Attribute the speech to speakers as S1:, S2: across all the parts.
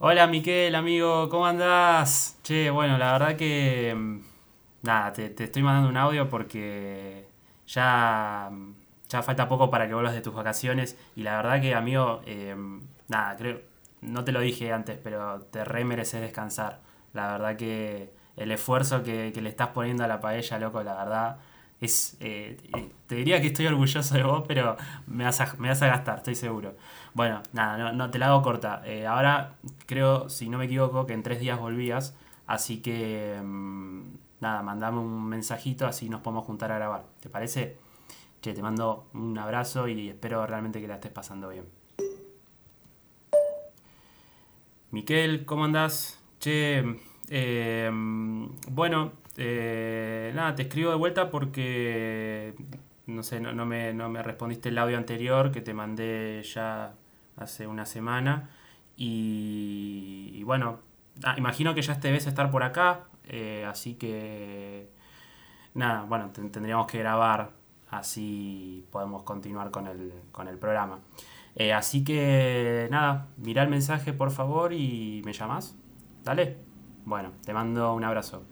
S1: Hola Miquel, amigo, ¿cómo andás? Che, bueno, la verdad que... mm, Nada, te, te estoy mandando un audio porque ya, ya falta poco para que vuelvas de tus vacaciones y la verdad que, amigo, eh, nada, creo... No te lo dije antes, pero te re mereces descansar. La verdad que el esfuerzo que, que le estás poniendo a la paella, loco, la verdad es... eh, eh, te diría que estoy orgulloso de vos, pero me vas a, me vas a gastar, estoy seguro. Bueno, nada, no, no te la hago corta. Eh, ahora creo, si no me equivoco, que en tres días volvías. Así que, mm, nada, mandame un mensajito, así nos podemos juntar a grabar. ¿Te parece? Che, te mando un abrazo y espero realmente que la estés pasando bien. Miquel, ¿cómo andás? Che, eh, bueno, eh, nada, te escribo de vuelta porque, no sé, no, no me, no me respondiste el audio anterior que te mandé ya hace una semana. Y, bueno, ah, imagino que ya debes estar por acá, eh, así que, nada, bueno, ten- tendríamos que grabar, así podemos continuar con el, con el programa. Eh, así que nada, mira el mensaje por favor y me llamas. Dale. Bueno, te mando un abrazo.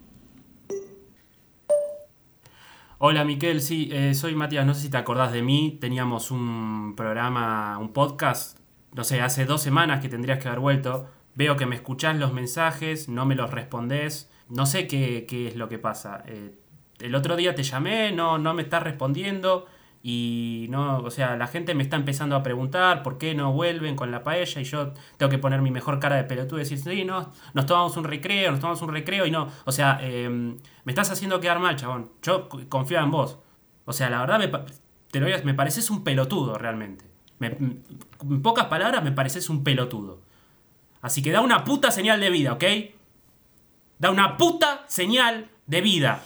S1: Hola Miquel, sí, eh, soy Matías, no sé si te acordás de mí, teníamos un programa, un podcast, no sé, hace dos semanas que tendrías que haber vuelto, veo que me escuchás los mensajes, no me los respondés, no sé qué, qué es lo que pasa. Eh, el otro día te llamé, no, no me estás respondiendo y no, o sea, la gente me está empezando a preguntar por qué no vuelven con la paella y yo tengo que poner mi mejor cara de pelotudo y decir, sí, no, nos tomamos un recreo, nos tomamos un recreo y no, o sea, eh, me estás haciendo quedar mal, chabón. Yo confío en vos. O sea, la verdad me, te lo digo, me pareces un pelotudo realmente. En pocas palabras me pareces un pelotudo. Así que da una puta señal de vida, ¿ok? Da una puta señal de vida.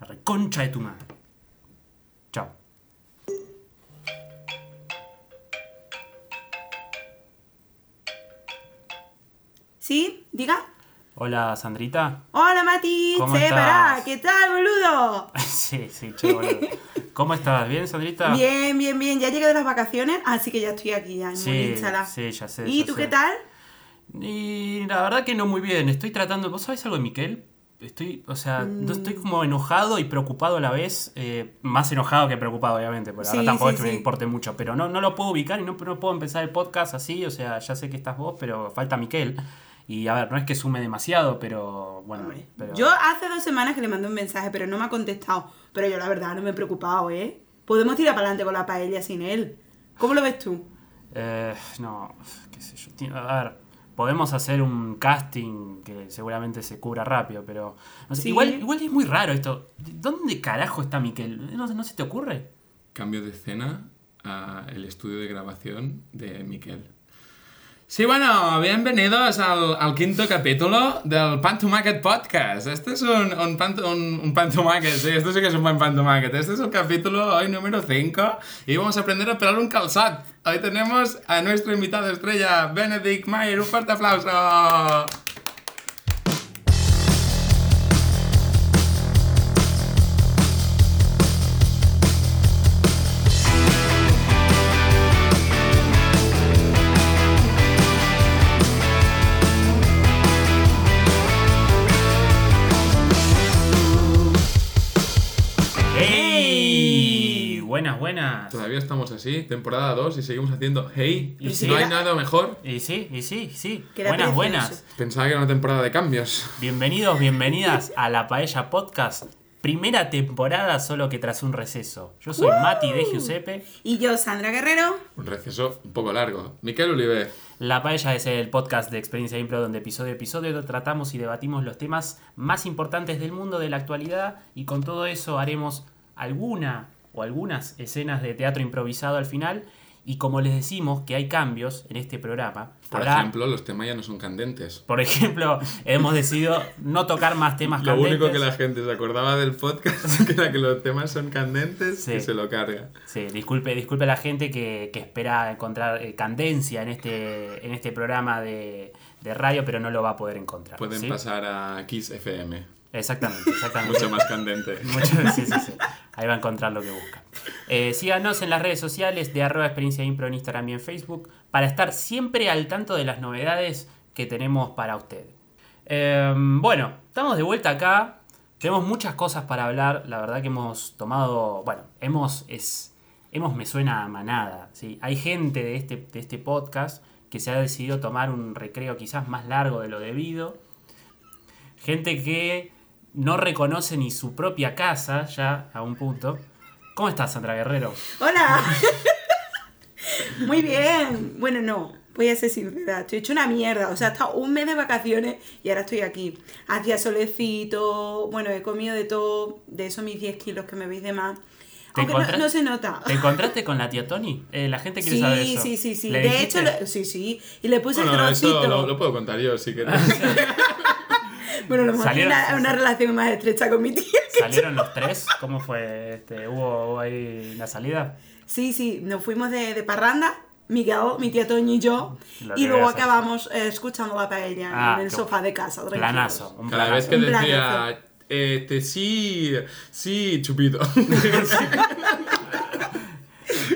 S1: La reconcha de tu madre.
S2: ¿Sí? ¿Diga?
S1: Hola, Sandrita.
S2: Hola Mati,
S1: ¿Cómo
S2: che,
S1: estás?
S2: pará, ¿qué tal, boludo?
S1: sí, sí, che, boludo. ¿Cómo estás? ¿Bien, Sandrita?
S2: Bien, bien, bien, ya llegué de las vacaciones, así que ya estoy aquí, ya en
S1: Sí, sí, ya sé.
S2: ¿Y
S1: ya
S2: tú
S1: sé.
S2: qué tal?
S1: Y la verdad que no muy bien. Estoy tratando. ¿Vos sabés algo de Miquel? Estoy, o sea,
S2: Mm.
S1: estoy como enojado y preocupado a la vez. eh, más enojado que preocupado, obviamente, porque
S2: Sí,
S1: ahora tampoco
S2: sí,
S1: es que me importe mucho. Pero no, no lo puedo ubicar y no, no puedo empezar el podcast así. O sea, ya sé que estás vos, pero falta Miquel. Y a ver, no es que sume demasiado, pero bueno.
S2: Hombre,
S1: pero-
S2: Yo hace dos semanas que le mandé un mensaje, pero no me ha contestado. Pero yo la verdad no me he preocupado, ¿eh? Podemos tirar para adelante con la paella sin él. ¿Cómo lo ves tú?
S1: Eh, no, qué sé yo. A ver, podemos hacer un casting que seguramente se cubra rápido, pero. no sé,
S2: Sí.
S1: igual, igual es muy raro esto. ¿Dónde carajo está Miquel? ¿No, no se te ocurre?
S3: Cambio de escena al estudio de grabación de Miquel. Sí, bueno, bienvenidos al, al quinto capítulo del Pan to Market Podcast. Este es un, un, pan, un, un pan sí, esto sí que es un buen pan to market. Este es el capítulo hoy número 5 y vamos a aprender a pelar un calzat. Hoy tenemos a nuestro invitado estrella, Benedict Mayer. Un fuerte aplauso.
S1: Buenas, buenas.
S3: Todavía estamos así, temporada 2 y seguimos haciendo hey,
S1: Y sí.
S3: no hay nada mejor.
S1: Y sí, y sí, sí.
S2: Queda
S1: buenas,
S2: precioso.
S1: buenas.
S3: Pensaba que era una temporada de cambios.
S1: Bienvenidos, bienvenidas a la Paella Podcast. Primera temporada, solo que tras un receso. Yo soy Mati de Giuseppe.
S2: Y yo, Sandra Guerrero.
S3: Un receso un poco largo. Miquel Olive.
S1: La Paella es el podcast de Experiencia Impro donde episodio a episodio tratamos y debatimos los temas más importantes del mundo de la actualidad y con todo eso haremos alguna o algunas escenas de teatro improvisado al final y como les decimos que hay cambios en este programa,
S3: Por
S1: habrá-
S3: ejemplo, los temas ya no son candentes.
S1: por ejemplo, hemos decidido no tocar más temas
S3: Lo
S1: candentes.
S3: único que la gente se acordaba del podcast que era que los temas son candentes
S1: Sí.
S3: y se lo carga.
S1: Sí, disculpe, disculpe a la gente que, que espera encontrar eh, candencia en este, en este programa de, de radio, pero no lo va a poder encontrar.
S3: Pueden
S1: ¿sí?
S3: pasar a Kiss FM.
S1: Exactamente, exactamente.
S3: Mucho más candente.
S1: Mucho- sí, sí, sí. Ahí va a encontrar lo que busca. Eh, síganos en las redes sociales de arroba experiencia impro en Instagram y en Facebook para estar siempre al tanto de las novedades que tenemos para ustedes. Eh, bueno, estamos de vuelta acá. Tenemos muchas cosas para hablar. La verdad que hemos tomado. Bueno, hemos. Es, hemos me suena a manada. ¿sí? Hay gente de este, de este podcast que se ha decidido tomar un recreo quizás más largo de lo debido. Gente que no reconoce ni su propia casa ya a un punto. ¿Cómo estás, Sandra Guerrero?
S2: ¡Hola! Muy bien. Bueno, no, voy a ser sincera. Estoy hecho una mierda. O sea, he estado un mes de vacaciones y ahora estoy aquí. Hacía solecito. Bueno, he comido de todo. De esos mis 10 kilos que me veis de más.
S1: ¿Te
S2: Aunque no, no se nota.
S1: ¿Te encontraste con la tía Tony? Eh, la gente quiere saber
S2: Sí,
S1: eso.
S2: sí, sí, sí.
S1: ¿Le
S2: De
S1: dijiste?
S2: hecho, le- sí, sí. Y le puse
S3: Bueno,
S2: el
S3: eso
S2: trocito.
S3: lo, lo puedo contar yo, si queréis.
S2: Bueno, lo
S1: Salieron-
S2: una, una relación más estrecha con mi tía.
S1: ¿Salieron los tres? ¿Cómo fue? Este, ¿hubo, hubo ahí una salida?
S2: Sí, sí, nos fuimos de, de parranda, Miguel, mi tía Toño y yo,
S1: Lo
S2: y luego acabamos eh, escuchando la paella
S1: Ah,
S2: en el
S1: qué
S2: sofá de casa. tranquilos.
S1: Planazo. Un
S3: Cada vez que decía, este, sí, sí, chupito.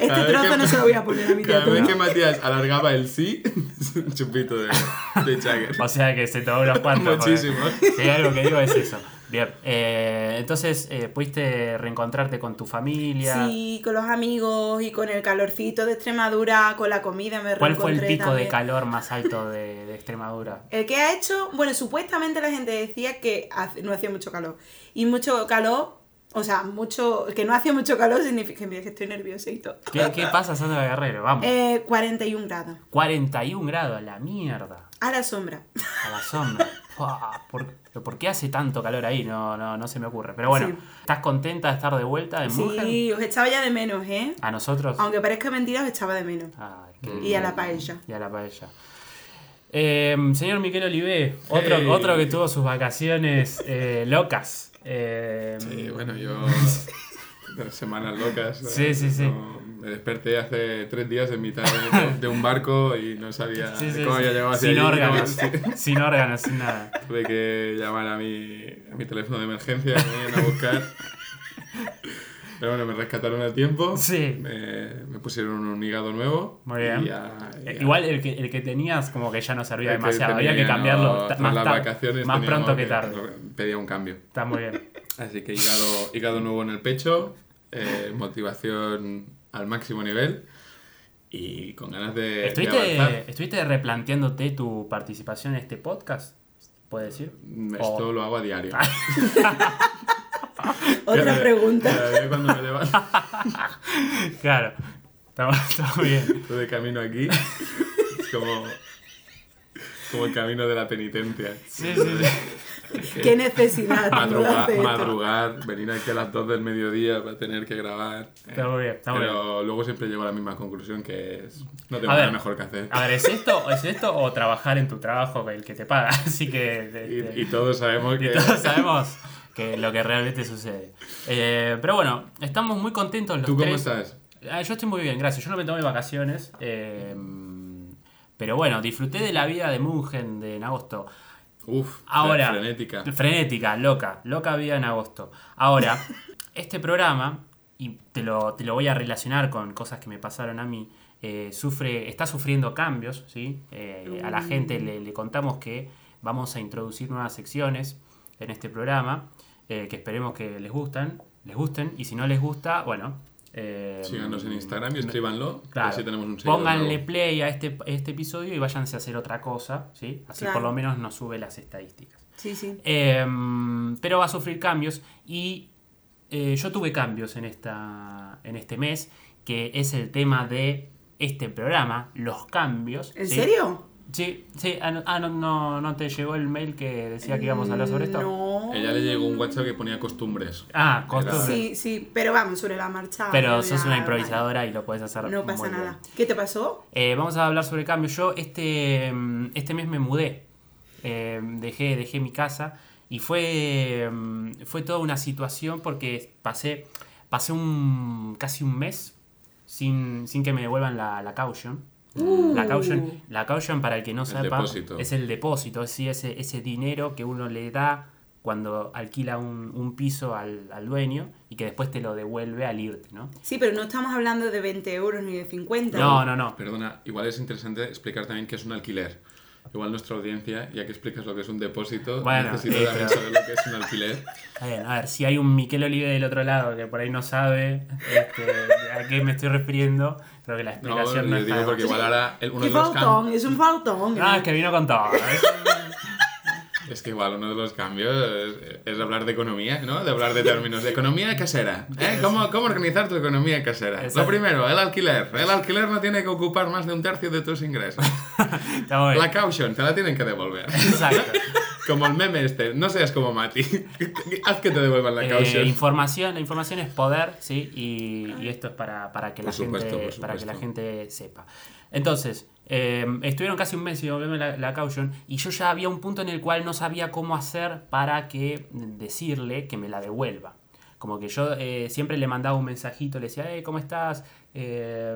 S2: Este trozo
S3: que-
S2: no se lo voy a poner a mi tía
S3: Cada vez que Matías alargaba el sí, un chupito de, de Jagger.
S1: O sea que se tomó unos cuantos.
S3: Muchísimos.
S1: Si algo que digo es eso. Bien. eh, entonces, eh, ¿pudiste reencontrarte con tu familia?
S2: Sí, con los amigos y con el calorcito de Extremadura, con la comida me
S1: ¿Cuál fue el pico de
S2: también.
S1: calor más alto de, de Extremadura?
S2: El que ha hecho, bueno, supuestamente la gente decía que hace- no hacía mucho calor. Y mucho calor, o sea, mucho que no hacía mucho calor significa mira, que estoy nerviosito.
S1: ¿Qué, qué pasa, Sandra Guerrero? Vamos.
S2: Eh, 41 grados.
S1: 41 grados, a la mierda.
S2: A la sombra.
S1: A la sombra. ¿Por, pero ¿por qué hace tanto calor ahí? No, no, no se me ocurre. Pero bueno,
S2: Sí.
S1: ¿estás contenta de estar de vuelta en Mugen?
S2: Sí, os echaba ya de menos, ¿eh?
S1: ¿A nosotros?
S2: Aunque parezca mentira, os echaba de menos.
S1: Ay, qué
S2: Y a la paella.
S1: Y a la paella. Eh, señor Miquel Olivé, otro,
S3: Hey.
S1: otro que tuvo sus vacaciones eh, locas. Eh,
S3: Sí, bueno, yo. Semanas locas.
S1: Sí, sí, sí.
S3: No, me desperté hace tres días en mitad de, de un barco y no sabía
S1: sí, sí,
S3: cómo había llegado hacia
S1: sin
S3: allí,
S1: órganos, sin órganos, sin nada.
S3: Tuve que llamar a mi, a mi teléfono de emergencia, me vinieron a buscar. Pero bueno, me rescataron a tiempo.
S1: Sí.
S3: Me, me pusieron un hígado nuevo.
S1: Muy bien.
S3: y ya-
S1: Eh,
S3: ya.
S1: Igual el que, el que tenías como que ya no servía
S3: El que
S1: demasiado, había que
S3: tenía,
S1: cambiarlo
S3: no,
S1: más,
S3: las vacaciones
S1: más pronto que tarde.
S3: Pedía un cambio.
S1: Está muy bien.
S3: Así que hígado, hígado nuevo en el pecho, eh, motivación al máximo nivel y con ganas de, de
S1: ¿Estuviste,
S3: avanzar.
S1: ¿Estuviste replanteándote tu participación en este podcast? ¿Puede decir?
S3: Esto
S1: O-
S3: lo hago a diario.
S2: Otra
S3: Cada-
S2: pregunta.
S3: cada día cuando me levanto
S1: Claro, está, muy bien.
S3: de camino aquí, es como, como el camino de la penitencia.
S1: Sí, sí, sí.
S2: Qué necesidad.
S3: Madrugar, madrugar, venir aquí a las 2 del mediodía para tener que grabar.
S1: Está muy bien, está muy bien.
S3: Pero luego siempre llego a la misma conclusión que es no tengo
S1: A
S3: nada
S1: ver.
S3: mejor que hacer.
S1: A ver, ¿es esto, ¿es esto o trabajar en tu trabajo el que te paga? Así que... este,
S3: Y, y todos sabemos
S1: y
S3: que
S1: todos sabemos que lo que realmente sucede. Eh, pero bueno, estamos muy contentos los
S3: ¿Tú cómo
S1: tres.
S3: estás?
S1: Ah, yo estoy muy bien, gracias. Yo no me tomé vacaciones. eh, pero bueno, disfruté de la vida de Mugen de en agosto.
S3: Uf,
S1: Ahora,
S3: frenética.
S1: Frenética, loca, loca vida en agosto. Ahora, este programa, y te lo, te lo voy a relacionar con cosas que me pasaron a mí, eh, sufre, está sufriendo cambios, ¿sí? Eh, a la gente le, le contamos que vamos a introducir nuevas secciones en este programa, eh, que esperemos que les gustan, les gusten, y si no les gusta, bueno... eh,
S3: Síganos en Instagram y escríbanlo.
S1: Claro.
S3: Así tenemos un
S1: Pónganle
S3: nuevo.
S1: play a este, este episodio y váyanse a hacer otra cosa, ¿sí? Así
S2: Claro.
S1: por lo menos nos sube las estadísticas.
S2: Sí, sí.
S1: Em, pero va a sufrir cambios y eh, yo tuve cambios en, esta, en este mes, que es el tema de este programa, los cambios.
S2: ¿En
S1: ¿sí?
S2: serio?
S1: Sí, sí. Ah, no, ah, no, no, ¿no te llegó el mail que decía que íbamos a hablar sobre esto?
S2: No.
S3: Ella le llegó un WhatsApp que ponía costumbres.
S1: Ah, costumbre.
S2: Sí, sí, pero vamos, sobre la marcha.
S1: Pero sos una improvisadora y lo puedes hacer
S2: No pasa
S1: muy bien.
S2: nada. ¿Qué te pasó?
S1: Eh, vamos a hablar sobre cambios. Yo este, mm, este mes me mudé. Eh, dejé, dejé mi casa y fue, mm, fue toda una situación porque pasé, pasé un, casi un mes sin, sin que me devuelvan la, la caution. La caution, la caution, para el que no sepa,
S3: depósito.
S1: es el depósito, es decir, ese, ese dinero que uno le da cuando alquila un, un piso al, al dueño y que después te lo devuelve al irte, ¿no?
S2: Sí, pero no estamos hablando de 20 euros ni de 50.
S1: No, no, no.
S3: Perdona, igual es interesante explicar también qué es un alquiler. Igual nuestra audiencia, ya que explicas lo que es un depósito,
S1: Bueno,
S3: necesito
S1: eh,
S3: también
S1: pero-
S3: saber lo que es un alquiler.
S1: Está bien, a ver, si hay un Miquel Olive del otro lado que por ahí no sabe este, a qué me estoy refiriendo, creo que la
S3: No,
S1: explicación no,
S3: yo
S1: es
S3: digo porque igual ahora el- uno
S2: ¡Qué
S3: de los cambios...
S2: faltón! Es un faltón.
S1: No, es que vino con todo.
S3: Es que igual uno de los cambios es, es hablar de economía, ¿no? De hablar de términos de economía casera. ¿eh? ¿Cómo, ¿Cómo organizar tu economía casera?
S1: Exacto.
S3: Lo primero, el alquiler. El alquiler no tiene que ocupar más de un tercio de tus ingresos. La caution, te la tienen que devolver.
S1: Exacto.
S3: Como el meme este, no seas como Mati. Haz que te devuelvan la
S1: Eh,
S3: caution.
S1: información, la información es poder, ¿sí? Y, y esto es para, para que la
S3: supuesto,
S1: gente, para que la gente sepa. Entonces, eh, estuvieron casi un mes sin la, la caution y yo ya había un punto en el cual no sabía cómo hacer para que decirle que me la devuelva. Como que yo eh, siempre le mandaba un mensajito, le decía, hey, ¿cómo estás? Eh,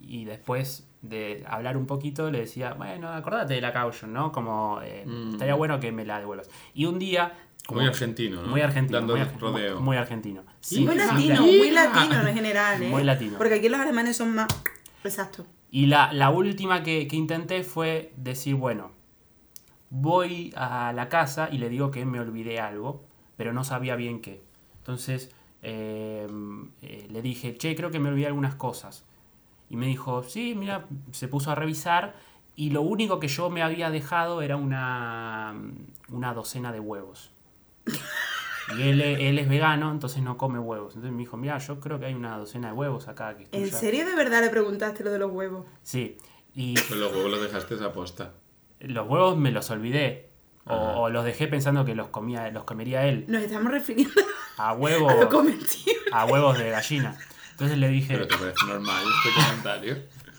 S1: y después de hablar un poquito le decía, bueno, acordate de la caution, ¿no? Como, eh, estaría bueno que me la devuelvas. Y un día... como-
S3: Muy argentino, ¿no?
S1: Muy argentino.
S3: Dando
S1: muy,
S3: rodeo.
S1: muy argentino.
S2: muy
S1: Sí,
S2: latino,
S1: claro.
S2: muy latino en general, ¿eh?
S1: Muy latino.
S2: Porque aquí los alemanes son más... Exacto.
S1: Y la, la última que, que intenté fue decir, bueno, voy a la casa y le digo que me olvidé algo, pero no sabía bien qué. Entonces eh, eh, le dije, che, creo que me olvidé algunas cosas. Y me dijo, sí, mira, se puso a revisar y lo único que yo me había dejado era una, una docena de huevos. Y él, él es vegano, entonces no come huevos. Entonces me dijo, mira, yo creo que hay una docena de huevos acá. Que
S2: ¿En
S1: tuya".
S2: serio de verdad le preguntaste lo de los huevos?
S1: Sí. Y
S3: Pues los huevos los dejaste a posta.
S1: los huevos me los olvidé. O, o los dejé pensando que los comía, los comería él.
S2: Nos estamos refiriendo
S1: A huevos,
S2: a lo comestible.
S1: a huevos de gallina. Entonces le dije,
S3: Pero te parece normal este comentario.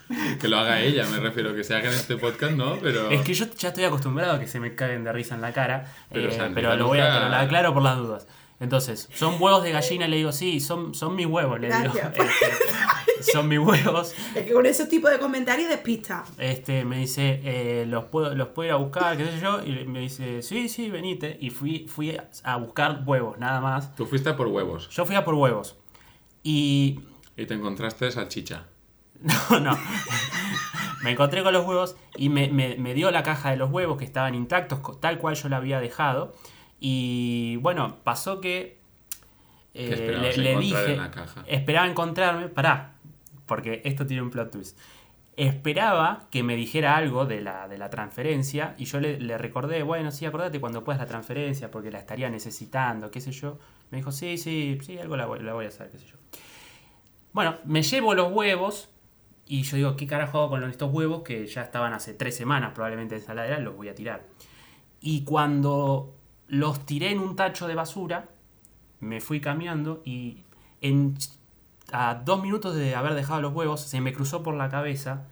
S3: Que lo haga ella, me refiero, que se haga en este podcast, ¿no? Pero...
S1: es que yo ya estoy acostumbrado a que se me caguen de risa en la cara,
S3: Pero,
S1: eh, pero lo voy a, pero lo aclaro por las dudas. Entonces, son huevos de gallina, le digo, sí, son, son mis huevos, le digo. Este, son mis huevos.
S2: Es que con esos tipos de comentarios despista.
S1: Este, me dice, eh, los, puedo, los puedo ir a buscar, qué sé yo, y me dice, sí, sí, venite. Y fui, fui a buscar huevos, nada más.
S3: Tú fuiste a por huevos
S1: Yo fui a por huevos. Y
S3: y te encontraste salchicha.
S1: No, no. me encontré con los huevos y me, me- me dio la caja de los huevos que estaban intactos, tal cual yo la había dejado. Y bueno, pasó que eh,
S3: ¿Qué esperabas
S1: le, dije,
S3: en la caja?
S1: esperaba encontrarme, pará, porque esto tiene un plot twist. Esperaba que me dijera algo de la, de la transferencia y yo le, le recordé, bueno, sí, acordate cuando puedas la transferencia porque la estaría necesitando, qué sé yo. Me dijo, sí, sí, sí, algo la voy, la voy a hacer, qué sé yo. Bueno, me llevo los huevos y yo digo, ¿qué carajo hago con estos huevos que ya estaban hace tres semanas probablemente en saladera? Los voy a tirar. Y cuando los tiré en un tacho de basura, me fui caminando y en, a dos minutos de haber dejado los huevos se me cruzó por la cabeza,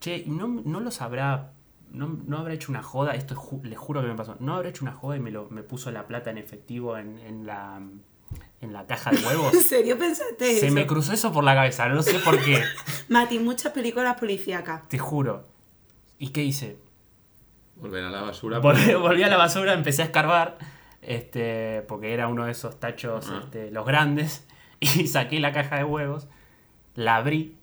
S1: che, ¿no, no los habrá... No, no habrá hecho una joda, esto es ju- les juro que me pasó, no habrá hecho una joda y me, lo, me puso la plata en efectivo en, en la, en la caja de huevos.
S2: ¿En serio pensaste
S1: Se
S2: eso?
S1: me cruzó eso por la cabeza, no sé por qué,
S2: Mati, muchas películas policíacas.
S1: te juro. ¿Y qué hice?
S3: Volver a la basura.
S1: Volví, volví a la basura, empecé a escarbar, este, porque era uno de esos tachos,
S3: Ah.
S1: este, los grandes, y saqué la caja de huevos, la abrí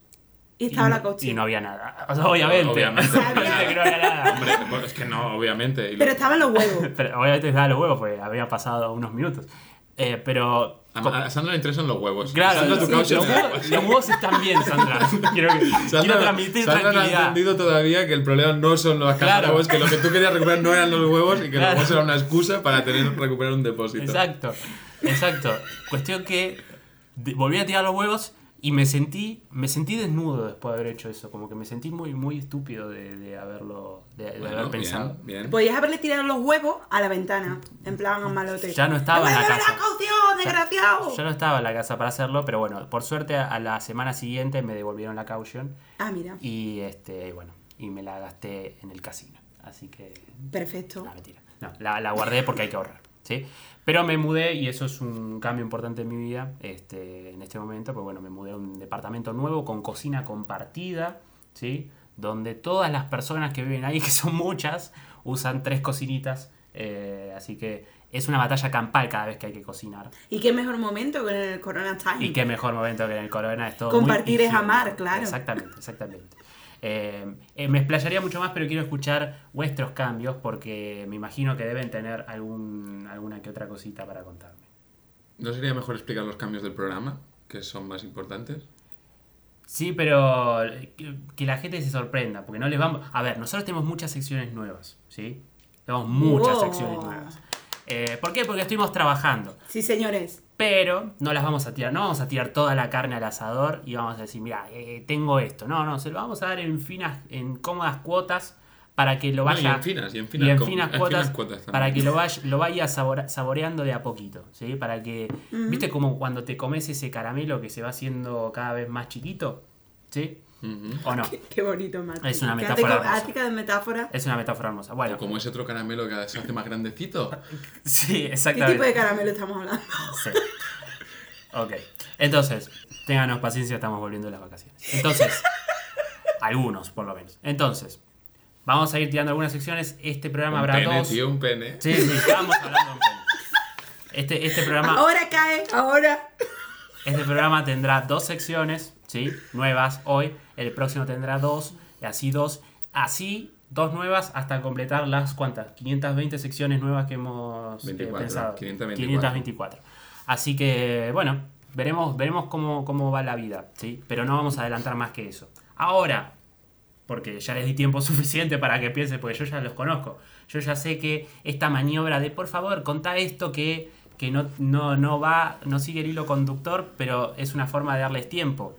S2: Y estaba
S1: y,
S2: la
S1: no,
S2: coche.
S1: y no había nada. O sea, obviamente,
S3: Obviamente.
S1: obviamente que no había nada.
S3: Hombre, pues es que no, obviamente. Lo-
S2: Pero estaban los huevos.
S1: Pero obviamente estaba los huevos, porque había pasado unos minutos. Eh, pero...
S3: A, a Sandra le interesan los huevos.
S1: Claro,
S3: Sandra,
S1: los,
S3: tu causa
S1: los huevos, los huevos están bien, Sandra. Quiero, que- quiero
S3: Sandra,
S1: transmitir
S3: Sandra no ha
S1: tranquilidad.
S3: entendido todavía que el problema no son cajas
S1: Claro.
S3: huevos, que lo que tú querías recuperar no eran los huevos y que
S1: Claro.
S3: los huevos era una excusa para tener recuperar un depósito.
S1: Exacto, exacto. Cuestión que volví a tirar los huevos y me sentí, me sentí desnudo después de haber hecho eso. Como que me sentí muy, muy estúpido de, de haberlo, de, de
S3: Bueno,
S1: haber pensado.
S3: bien, bien.
S2: Podías haberle tirado los huevos a la ventana. En plan, malote.
S1: Ya no estaba en la
S2: ¡Devuélveme
S1: casa.
S2: la caución, desgraciado!
S1: Yo no estaba en la casa para hacerlo, pero bueno, por suerte a, a la semana siguiente me devolvieron la caution
S2: Ah, mira.
S1: y este, bueno, y me la gasté en el casino. Así que
S2: Perfecto.
S1: No, mentira. No, la, la guardé porque hay que ahorrar. ¿sí? Pero me mudé y eso es un cambio importante en mi vida este, en este momento. Pues bueno, me mudé a un departamento nuevo con cocina compartida, ¿sí? donde todas las personas que viven ahí, que son muchas, usan tres cocinitas Eh, así que es una batalla campal cada vez que hay que cocinar.
S2: Y qué mejor momento que en el Corona Time.
S1: Y qué mejor momento que en el Corona es todo
S2: Compartir
S1: muy
S2: es amar, claro.
S1: Exactamente, exactamente. Eh, eh, me explayaría mucho más, pero quiero escuchar vuestros cambios porque me imagino que deben tener algún, alguna que otra cosita para contarme.
S3: ¿No sería mejor explicar los cambios del programa, que son más importantes?
S1: Sí, pero que, que la gente se sorprenda, porque no les vamos... A ver, nosotros tenemos muchas secciones nuevas, ¿sí? Tenemos muchas
S2: Wow.
S1: secciones nuevas. Eh, ¿Por qué? Porque estuvimos trabajando.
S2: Sí, señores.
S1: Pero no las vamos a tirar, no vamos a tirar toda la carne al asador y vamos a decir, mira, eh, tengo esto. No, no, se lo vamos a dar en finas, en cómodas cuotas para que lo
S3: No, y
S1: vaya.
S3: en finas, y en
S1: y
S3: finas
S1: en
S3: com-
S1: finas
S3: en
S1: cuotas,
S3: finas cuotas también.
S1: para que lo vaya, lo vaya sabora- saboreando de a poquito, ¿sí? Para que, ¿viste como cuando te comes ese caramelo que se va haciendo cada vez más chiquito? ¿Sí? ¿O no?
S2: Qué bonito, Mati.
S1: Es una metáfora.
S2: Ática de metáfora.
S1: Es una metáfora hermosa. Bueno,
S3: O como ese otro caramelo que se hace más grandecito.
S1: sí,
S2: ¿Qué
S1: exactamente.
S2: tipo de caramelo estamos hablando?
S1: Sí. Ok. Entonces, ténganos paciencia, estamos volviendo de las vacaciones. Entonces, algunos por lo menos. Entonces, vamos a ir tirando algunas secciones. Este programa
S3: un
S1: habrá
S3: pene,
S1: dos.
S3: tío, un pene.
S1: Sí, sí, estábamos hablando de un pene. Este, este programa.
S2: Ahora cae, ahora.
S1: Este programa tendrá dos secciones, ¿sí? Nuevas hoy. El próximo tendrá dos, y así dos. Así, dos nuevas hasta completar las cuantas? 520 secciones nuevas que hemos eh,
S3: 24,
S1: pensado.
S3: 524.
S1: 524. Así que, bueno, veremos, veremos cómo, cómo va la vida, ¿sí? Pero no vamos a adelantar más que eso. Ahora, porque ya les di tiempo suficiente para que piensen, porque yo ya los conozco. Yo ya sé que esta maniobra de, por favor, contá esto que, que no, no, no va, no sigue el hilo conductor, pero es una forma de darles tiempo.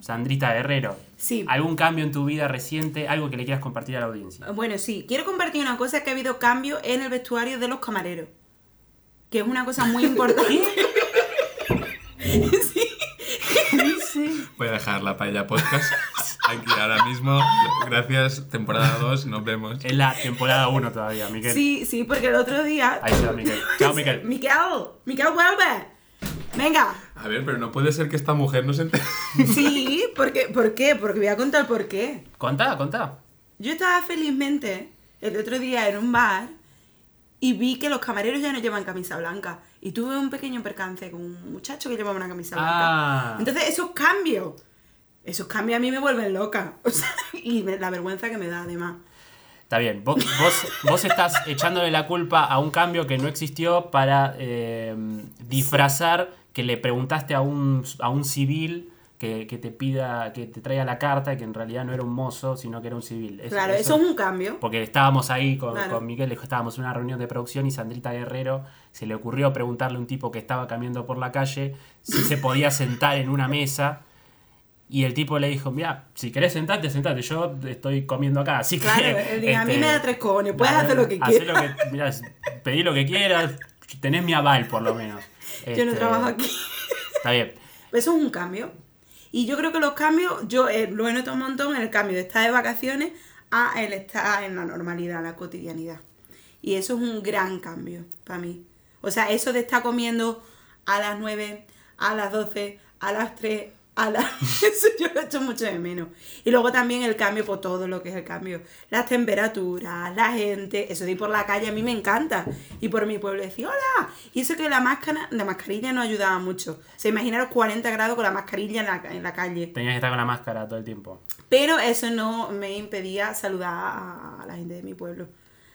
S1: Sandrita Guerrero,
S2: Sí.
S1: ¿algún cambio en tu vida reciente? Algo que le quieras compartir a la audiencia.
S2: Bueno, sí. Quiero compartir una cosa que ha habido cambio en el vestuario de los camareros. Que es una cosa muy importante. sí.
S3: Voy a dejar la paella podcast aquí ahora mismo. Gracias, temporada 2, nos vemos.
S1: Es la temporada 1 todavía, Miquel.
S2: Sí, sí, porque el otro día.
S1: Ahí se va Miquel. Chao, Miquel.
S2: Miquel, Miquel, vuelve. Venga.
S3: A ver, pero no puede ser que esta mujer no se entere.
S2: Sí, porque, ¿por qué? Porque voy a contar por qué.
S1: Contá, contá.
S2: Yo estaba felizmente el otro día en un bar y vi que los camareros ya no llevan camisa blanca. Y tuve un pequeño percance con un muchacho que llevaba una camisa blanca.
S1: Ah.
S2: Entonces, esos cambios, esos cambios a mí me vuelven loca. O sea, y me- la vergüenza que me da, además.
S1: Está bien, vos, vos, vos estás echándole la culpa a un cambio que no existió para eh, disfrazar que le preguntaste a un, a un civil que, que te pida, que te traiga la carta, que en realidad no era un mozo, sino que era un civil. Eso-
S2: claro, eso, es un cambio.
S1: Porque estábamos ahí con,
S2: Claro.
S1: con Miguel, estábamos en una reunión de producción y Sandrita Guerrero se le ocurrió preguntarle a un tipo que estaba caminando por la calle si se podía sentar en una mesa. Y el tipo le dijo, mira, si querés sentarte, sentate, yo estoy comiendo acá. Así
S2: Claro,
S1: que,
S2: él dice, a mí
S1: este,
S2: me da tres cojones, puedes hacer lo que quieras.
S1: lo que- mirá, pedí lo que quieras, tenés mi aval por lo menos.
S2: Yo no
S1: Este,
S2: trabajo aquí.
S1: Está bien.
S2: Eso es un cambio. Y yo creo que los cambios, yo eh, lo he notado un montón en el cambio de estar de vacaciones a el estar en la normalidad, la cotidianidad. Y eso es un gran cambio para mí. O sea, eso de estar comiendo a las 9, a las 12, a las 3, Eso yo lo echo mucho de menos. Y luego también el cambio por todo lo que es el cambio. Las temperaturas, la gente, eso de ir por la calle a mí me encanta. Y por mi pueblo decir, hola. Y eso que la máscara, la mascarilla no ayudaba mucho. O sea, imaginaros 40 grados con la mascarilla en la, en la calle.
S1: Tenías que estar con la máscara todo el tiempo.
S2: Pero eso no me impedía saludar a la gente de mi pueblo.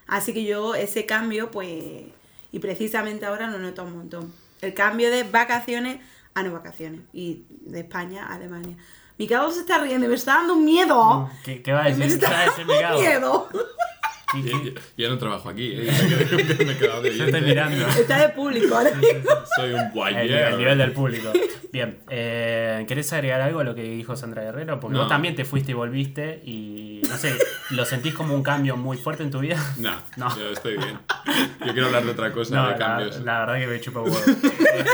S2: Así que yo ese cambio, pues, y precisamente ahora lo noto un montón. El cambio de vacaciones a no vacaciones. Y de España a Alemania. Mi se está riendo, me está dando miedo.
S1: ¿Qué, qué va a
S2: Me
S1: decir? ¿Qué va a
S2: está dando miedo.
S1: ¿Qué-
S3: Yo, no trabajo aquí, ¿eh? me he quedado de
S1: Yo estoy mirando.
S2: Está de público ahora mismo.
S3: Soy un
S1: El,
S3: guayer.
S1: el nivel del público. Bien, eh, ¿querés agregar algo a lo que dijo Sandra Guerrero? Porque
S3: No.
S1: vos también te fuiste y volviste y, no sé, ¿lo sentís como un cambio muy fuerte en tu vida?
S3: No,
S1: No.
S3: yo estoy bien. Yo quiero hablar de otra cosa,
S1: No,
S3: de
S1: la,
S3: cambios.
S1: la verdad que me chupa huevo. Este,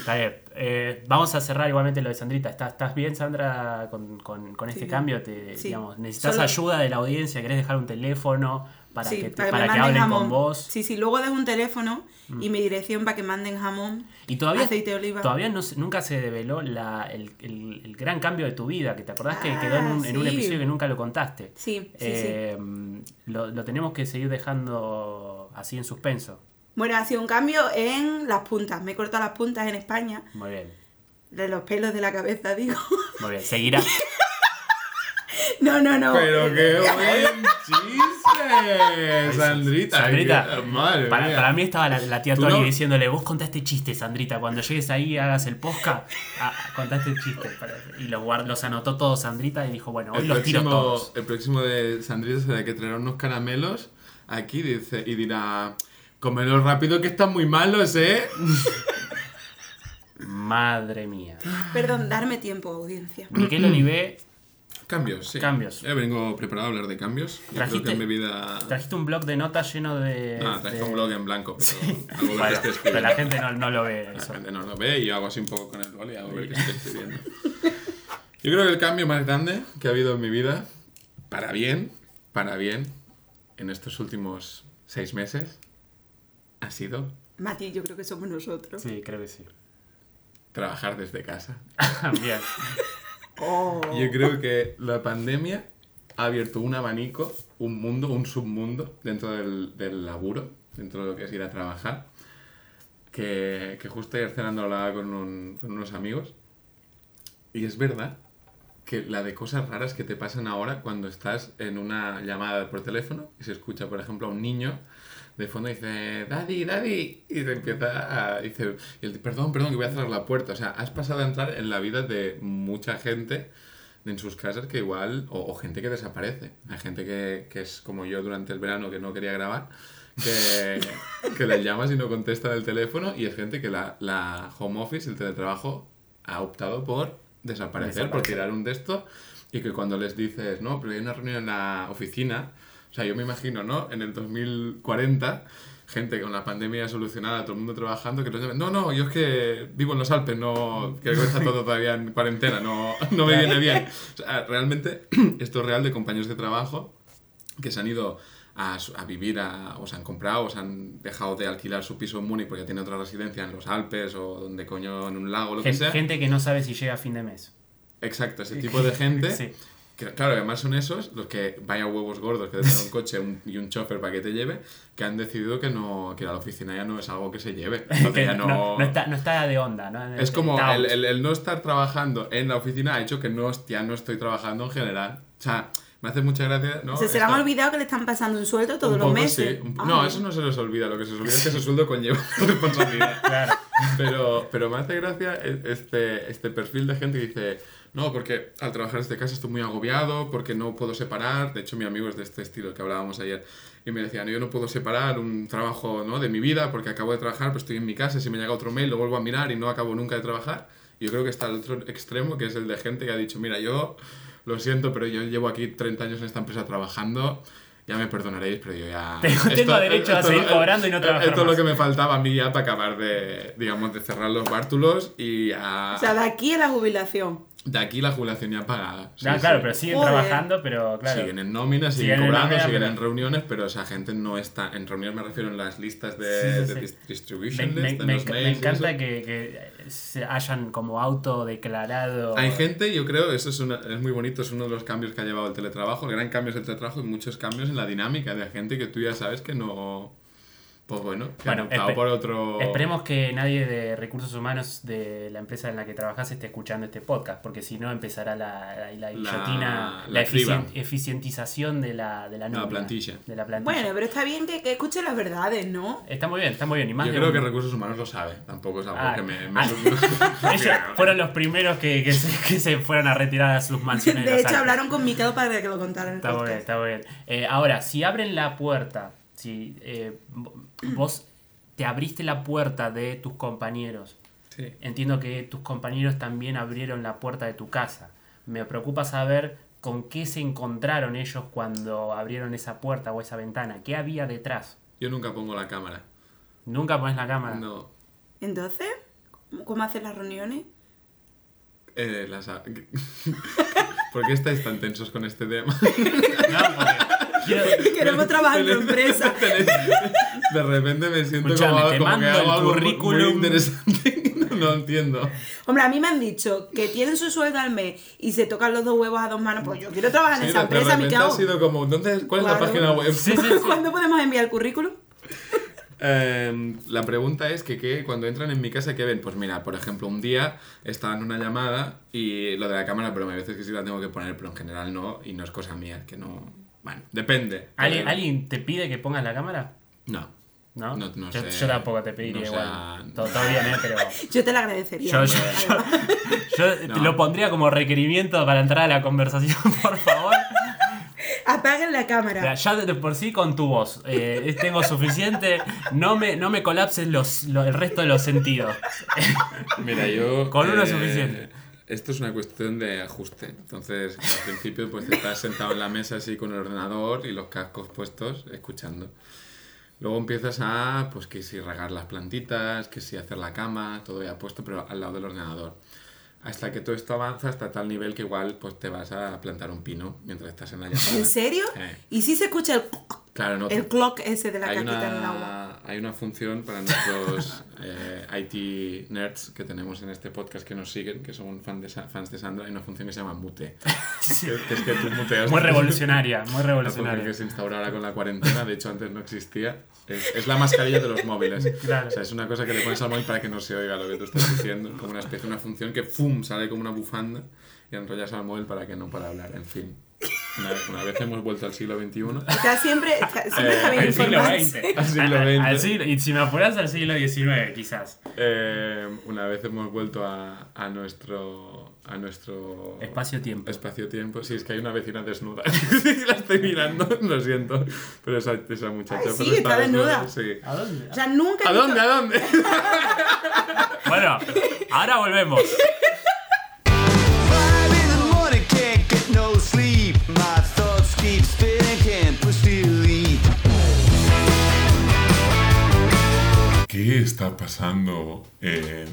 S1: Está bien. Eh, vamos a cerrar igualmente lo de Sandrita. ¿Estás, estás bien, Sandra, con, con- con este
S2: Sí.
S1: cambio? Te,
S2: Sí.
S1: digamos, ¿Necesitas
S2: Solo-
S1: ayuda de la audiencia? ¿Querés dejar un teléfono para
S2: Sí,
S1: que, te-
S2: para que
S1: para hablen
S2: jamón.
S1: con vos.
S2: Sí, sí, luego dejo un teléfono y mi dirección para que manden jamón,
S1: Y todavía,
S2: aceite de oliva.
S1: todavía no, nunca se develó la, el, el- el gran cambio de tu vida, que te acordás que
S2: Ah,
S1: quedó en un, en un episodio que nunca lo contaste.
S2: Sí, sí, sí.
S1: Eh, Lo, lo tenemos que seguir dejando así en suspenso.
S2: Bueno, ha sido un cambio en las puntas. Me he cortado las puntas en España,
S1: Muy bien,
S2: de los pelos de la cabeza, digo.
S1: muy bien. Seguirá.
S2: No, no, no.
S3: Pero qué buen chiste, Sandrita.
S1: Sandrita,
S3: qué- madre
S1: para,
S3: mía.
S1: para mí estaba la, la tía Tony
S3: no-
S1: diciéndole, vos contaste chiste, Sandrita, cuando llegues ahí hagas el podcast, ah, contaste el chiste. Para- Y los, guard- los anotó todos Sandrita y dijo, bueno, hoy
S3: el
S1: los tiro todos.
S3: el próximo de Sandrita será que traerá unos caramelos aquí dice, y dirá, comelos rápido que están muy malos, ¿eh?
S1: Madre mía.
S2: Perdón, darme tiempo, audiencia.
S1: Miquel Olivé,
S3: Cambios, sí.
S1: Cambios.
S3: Ya vengo preparado a hablar de cambios. Yo creo
S1: Trajiste-
S3: que en mi vida...
S1: trajiste un blog de notas lleno de...
S3: Ah, traje
S1: de-
S3: un blog en blanco, pero algo que
S1: Bueno, pero la gente no, no lo ve
S3: La
S1: eso.
S3: gente no lo ve y yo hago así un poco con el boli y hago ver que estoy escribiendo. Yo creo que el cambio más grande que ha habido en mi vida, para bien, para bien, en estos últimos seis meses, ha sido
S2: Mati, yo creo que somos nosotros.
S1: Sí, creo que sí.
S3: trabajar desde casa.
S1: Bien.
S2: Oh.
S3: Yo creo que la pandemia ha abierto un abanico, un mundo, un submundo dentro del, del laburo, dentro de lo que es ir a trabajar, que, que justo ayer cenando hablaba con, un- con unos amigos y es verdad que la de cosas raras que te pasan ahora cuando estás en una llamada por teléfono y se escucha, por ejemplo, a un niño de fondo dice, Daddy, Daddy, y te empieza a... Dice, y perdón, perdón, que voy a cerrar la puerta. O sea, has pasado a entrar en la vida de mucha gente en sus casas que igual, o, o gente que desaparece. Hay gente que, que es como yo durante el verano que no quería grabar, que, que le llamas y no contesta el teléfono, y es gente que la, la home office, el teletrabajo, ha optado por desaparecer, por tirar un texto, y que cuando les dices, no, pero hay una reunión en la oficina, o sea, yo me imagino, ¿no? En el 2040, gente con la pandemia solucionada, todo el mundo trabajando, que los no, no, yo es que vivo en los Alpes, no, que está todo todavía en cuarentena, no, no me viene bien. O sea, realmente, esto es real de compañeros de trabajo que se han ido a, a vivir, a, o se han comprado, o se han dejado de alquilar su piso en Múnich porque tiene otra residencia en los Alpes o donde coño, en un lago, lo que
S1: Gen-
S3: sea.
S1: Gente que no sabe si llega a fin de mes.
S3: Exacto, ese tipo de gente.
S1: Sí.
S3: Que, claro, además son esos los que vaya huevos gordos que te un coche un- y un chofer para que te lleve, que han decidido que no que a la oficina ya no es algo que se lleve.
S1: Que
S3: ya
S1: no,
S3: no,
S1: no está, no está de onda, ¿no?
S3: es como el, el- el no estar trabajando en la oficina ha hecho que no, ya no estoy trabajando en general. O sea, me hace mucha gracia. ¿no?
S2: Se, se le han
S3: Esta-
S2: olvidado que le están pasando un sueldo todos
S3: un
S2: los
S3: poco,
S2: meses.
S3: sí. Un-
S2: Ah.
S3: No, eso no se les olvida. Lo que se les olvida es que ese sueldo conlleva responsabilidad.
S1: Claro.
S3: Pero, pero me hace gracia e- este, este perfil de gente que dice, no, porque al trabajar desde casa estoy muy agobiado, porque no puedo separar. De hecho, mi amigo es de este estilo que hablábamos ayer. Y me decían, yo no puedo separar un trabajo ¿no? de mi vida porque acabo de trabajar, pues estoy en mi casa, si me llega otro mail lo vuelvo a mirar y no acabo nunca de trabajar. Y yo creo que está el otro extremo, que es el de gente que ha dicho, mira, yo lo siento, pero yo llevo aquí 30 años en esta empresa trabajando. Ya me perdonaréis, pero yo ya...
S1: Tengo- tengo derecho a seguir
S3: esto-
S1: cobrando y no trabajar
S3: Esto es lo que me faltaba a mí ya para acabar de, digamos, de cerrar los bártulos y a...
S2: O sea, de aquí a la jubilación.
S3: de aquí la jubilación ya pagada. Sí,
S1: Ah, claro,
S3: sí.
S1: pero siguen
S2: Joder.
S1: trabajando, pero claro.
S3: Siguen en nóminas, siguen,
S1: Siguen en
S3: cobrando,
S1: nómina,
S3: siguen
S1: pero-
S3: en reuniones, pero esa gente no está... En reuniones me refiero en las listas de,
S1: Sí, sí,
S3: de
S1: sí.
S3: dis-
S1: Me,
S3: distribution
S1: me-
S3: en
S1: me-
S3: los
S1: me
S3: mails y
S1: encanta que se hayan como autodeclarado.
S3: Hay gente, yo creo, eso es, una- es muy bonito, es uno de los cambios que ha llevado el teletrabajo, el gran cambio es el teletrabajo y muchos cambios en la dinámica de gente que tú ya sabes que no... Pues bueno,
S1: Bueno,
S3: por otro...
S1: Esperemos que nadie de recursos humanos de la empresa en la que trabajas esté escuchando este podcast, porque si no empezará la, la, la guillotina, la,
S3: la criba.
S1: eficien- eficientización de la, de la,
S3: La
S1: nómina,
S3: plantilla.
S1: De la plantilla.
S2: Bueno, pero está bien que, que escuchen las verdades, ¿no?
S1: Está muy bien, está muy bien. Y más
S3: Yo creo que Recursos Humanos lo sabe, tampoco es algo
S1: Ah,
S3: que me... me-
S1: ah. Ellos fueron los primeros que, que, se, que se fueron a retirar a sus mansiones.
S2: De hecho, hablaron con Miquel para que lo contara en el
S1: Está muy bien, está muy bien. Eh, ahora, si abren la puerta, si eh, vos te abriste la puerta de tus compañeros,
S3: Sí.
S1: entiendo que tus compañeros también abrieron la puerta de tu casa. Me preocupa saber con qué se encontraron ellos cuando abrieron esa puerta o esa ventana. ¿Qué había detrás?
S3: Yo nunca pongo la cámara.
S1: Nunca pones la cámara.
S3: No.
S2: Entonces, ¿cómo hacen las reuniones?
S3: Eh, las... ¿Por qué estáis tan tensos con este tema?
S1: No, porque Quiero-
S2: Queremos trabajar en tu empresa.
S3: De repente me siento como,
S1: te
S3: como que hago
S1: el
S3: algo muy-
S1: currículum.
S3: muy interesante. no, no entiendo.
S2: Hombre, a mí me han dicho que tienen su sueldo al mes y se tocan los dos huevos a dos manos. Pues yo quiero trabajar en esa empresa, mi
S3: ha sido como, ¿cuál es la página web?
S1: Sí, sí, sí.
S2: ¿Cuándo podemos enviar el currículum?
S3: Eh, la pregunta es que, ¿qué? cuando entran en mi casa, ¿qué ven? Pues mira, por ejemplo, un día estaba en una llamada y lo de la cámara, pero hay veces que sí la tengo que poner, pero en general no, y no es cosa mía, que no... Bueno, depende.
S1: ¿Alguien,
S3: Eh,
S1: ¿Alguien te pide que pongas la cámara?
S3: No.
S1: ¿No?
S3: No- no
S1: yo,
S3: sé.
S1: yo tampoco te pediría
S3: No
S1: igual. Todo, todo bien, ¿eh? Pero
S2: Yo te lo agradecería.
S1: yo, yo, yo- yo
S3: No.
S1: te lo pondría como requerimiento para entrar a la conversación, por favor.
S2: Apaguen la cámara.
S1: Mira, ya de por sí con tu voz. eh, tengo suficiente. No me, no me colapses los, lo- el resto de los sentidos.
S3: Mira, yo...
S1: Con uno
S3: eh,
S1: es suficiente.
S3: Esto es una cuestión de ajuste. Entonces, al principio, pues estás sentado en la mesa así con el ordenador y los cascos puestos, escuchando. Luego empiezas a, pues que si regar las plantitas, que si hacer la cama, todo ya puesto, pero al lado del ordenador. Hasta que todo esto avanza hasta tal nivel que igual pues te vas a plantar un pino mientras estás en la llamada.
S2: ¿En serio?
S3: Eh.
S2: ¿Y si se escucha el,
S3: Claro, no.
S2: el clock ese de la
S3: hay,
S2: caquita en el agua?
S3: Hay una función para nuestros eh, IT nerds que tenemos en este podcast que nos siguen, que son fan de fans de Sandra, hay una función que se llama mute. Que, que es que tú muteas.
S1: Muy revolucionaria, muy revolucionaria.
S3: que se instaura ahora con la cuarentena, de hecho antes no existía. Es, es la mascarilla de los móviles.
S1: Claro.
S3: O sea, es una cosa que le pones al móvil para que no se oiga lo que tú estás diciendo. Como una especie, una función que ¡fum! sale como una bufanda y enrollas al móvil para que no para hablar. En fin. Una, una vez hemos vuelto al siglo XXI.
S2: Está siempre, está, siempre
S3: Eh,
S2: está bien
S1: Al siglo. XX.
S3: Al siglo
S1: Al- al
S3: XX.
S1: siglo- y si me apuras al siglo XIX, quizás.
S3: Eh, una vez hemos vuelto a, a nuestro a nuestro
S1: Espacio-tiempo.
S3: espacio-tiempo. Sí, es que hay una vecina desnuda. la estoy mirando, lo siento. Pero esa, esa muchacha.
S2: Ay, sí,
S3: pero
S2: está desnuda.
S3: Sí.
S1: ¿A dónde?
S2: O sea, nunca
S3: ¿A
S2: visto-
S3: dónde? ¿A dónde?
S1: Bueno, ahora volvemos.
S4: Keep spinning, can't push delete.
S5: ¿Qué está pasando en...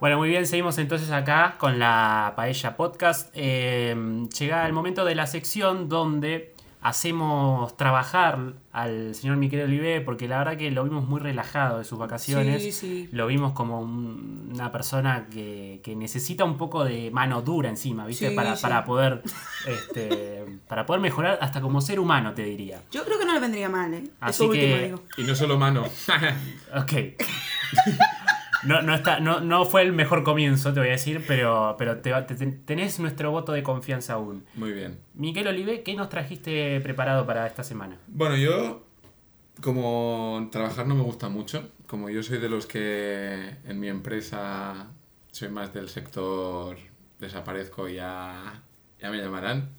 S1: Bueno, muy bien, seguimos entonces acá con la Paella Podcast. Eh, llega el momento de la sección donde hacemos trabajar al señor Miquel Olivé, porque la verdad que lo vimos muy relajado de sus vacaciones.
S2: Sí, sí.
S1: Lo vimos como un- una persona que, que necesita un poco de mano dura encima, ¿viste?
S2: Sí,
S1: para,
S2: sí.
S1: para poder este, para poder mejorar hasta como ser humano, te diría.
S2: Yo creo que no le vendría mal, ¿eh?
S1: Así
S2: Eso último
S1: que-
S2: digo.
S3: Y no solo mano.
S1: Ok. No, no, está, no, no fue el mejor comienzo, te voy a decir, pero, pero te, te- tenés nuestro voto de confianza aún.
S3: Muy bien.
S1: Miguel Olive, ¿qué nos trajiste preparado para esta semana?
S3: Bueno, yo, como trabajar no me gusta mucho, como yo soy de los que en mi empresa soy más del sector desaparezco y ya, ya me llamarán,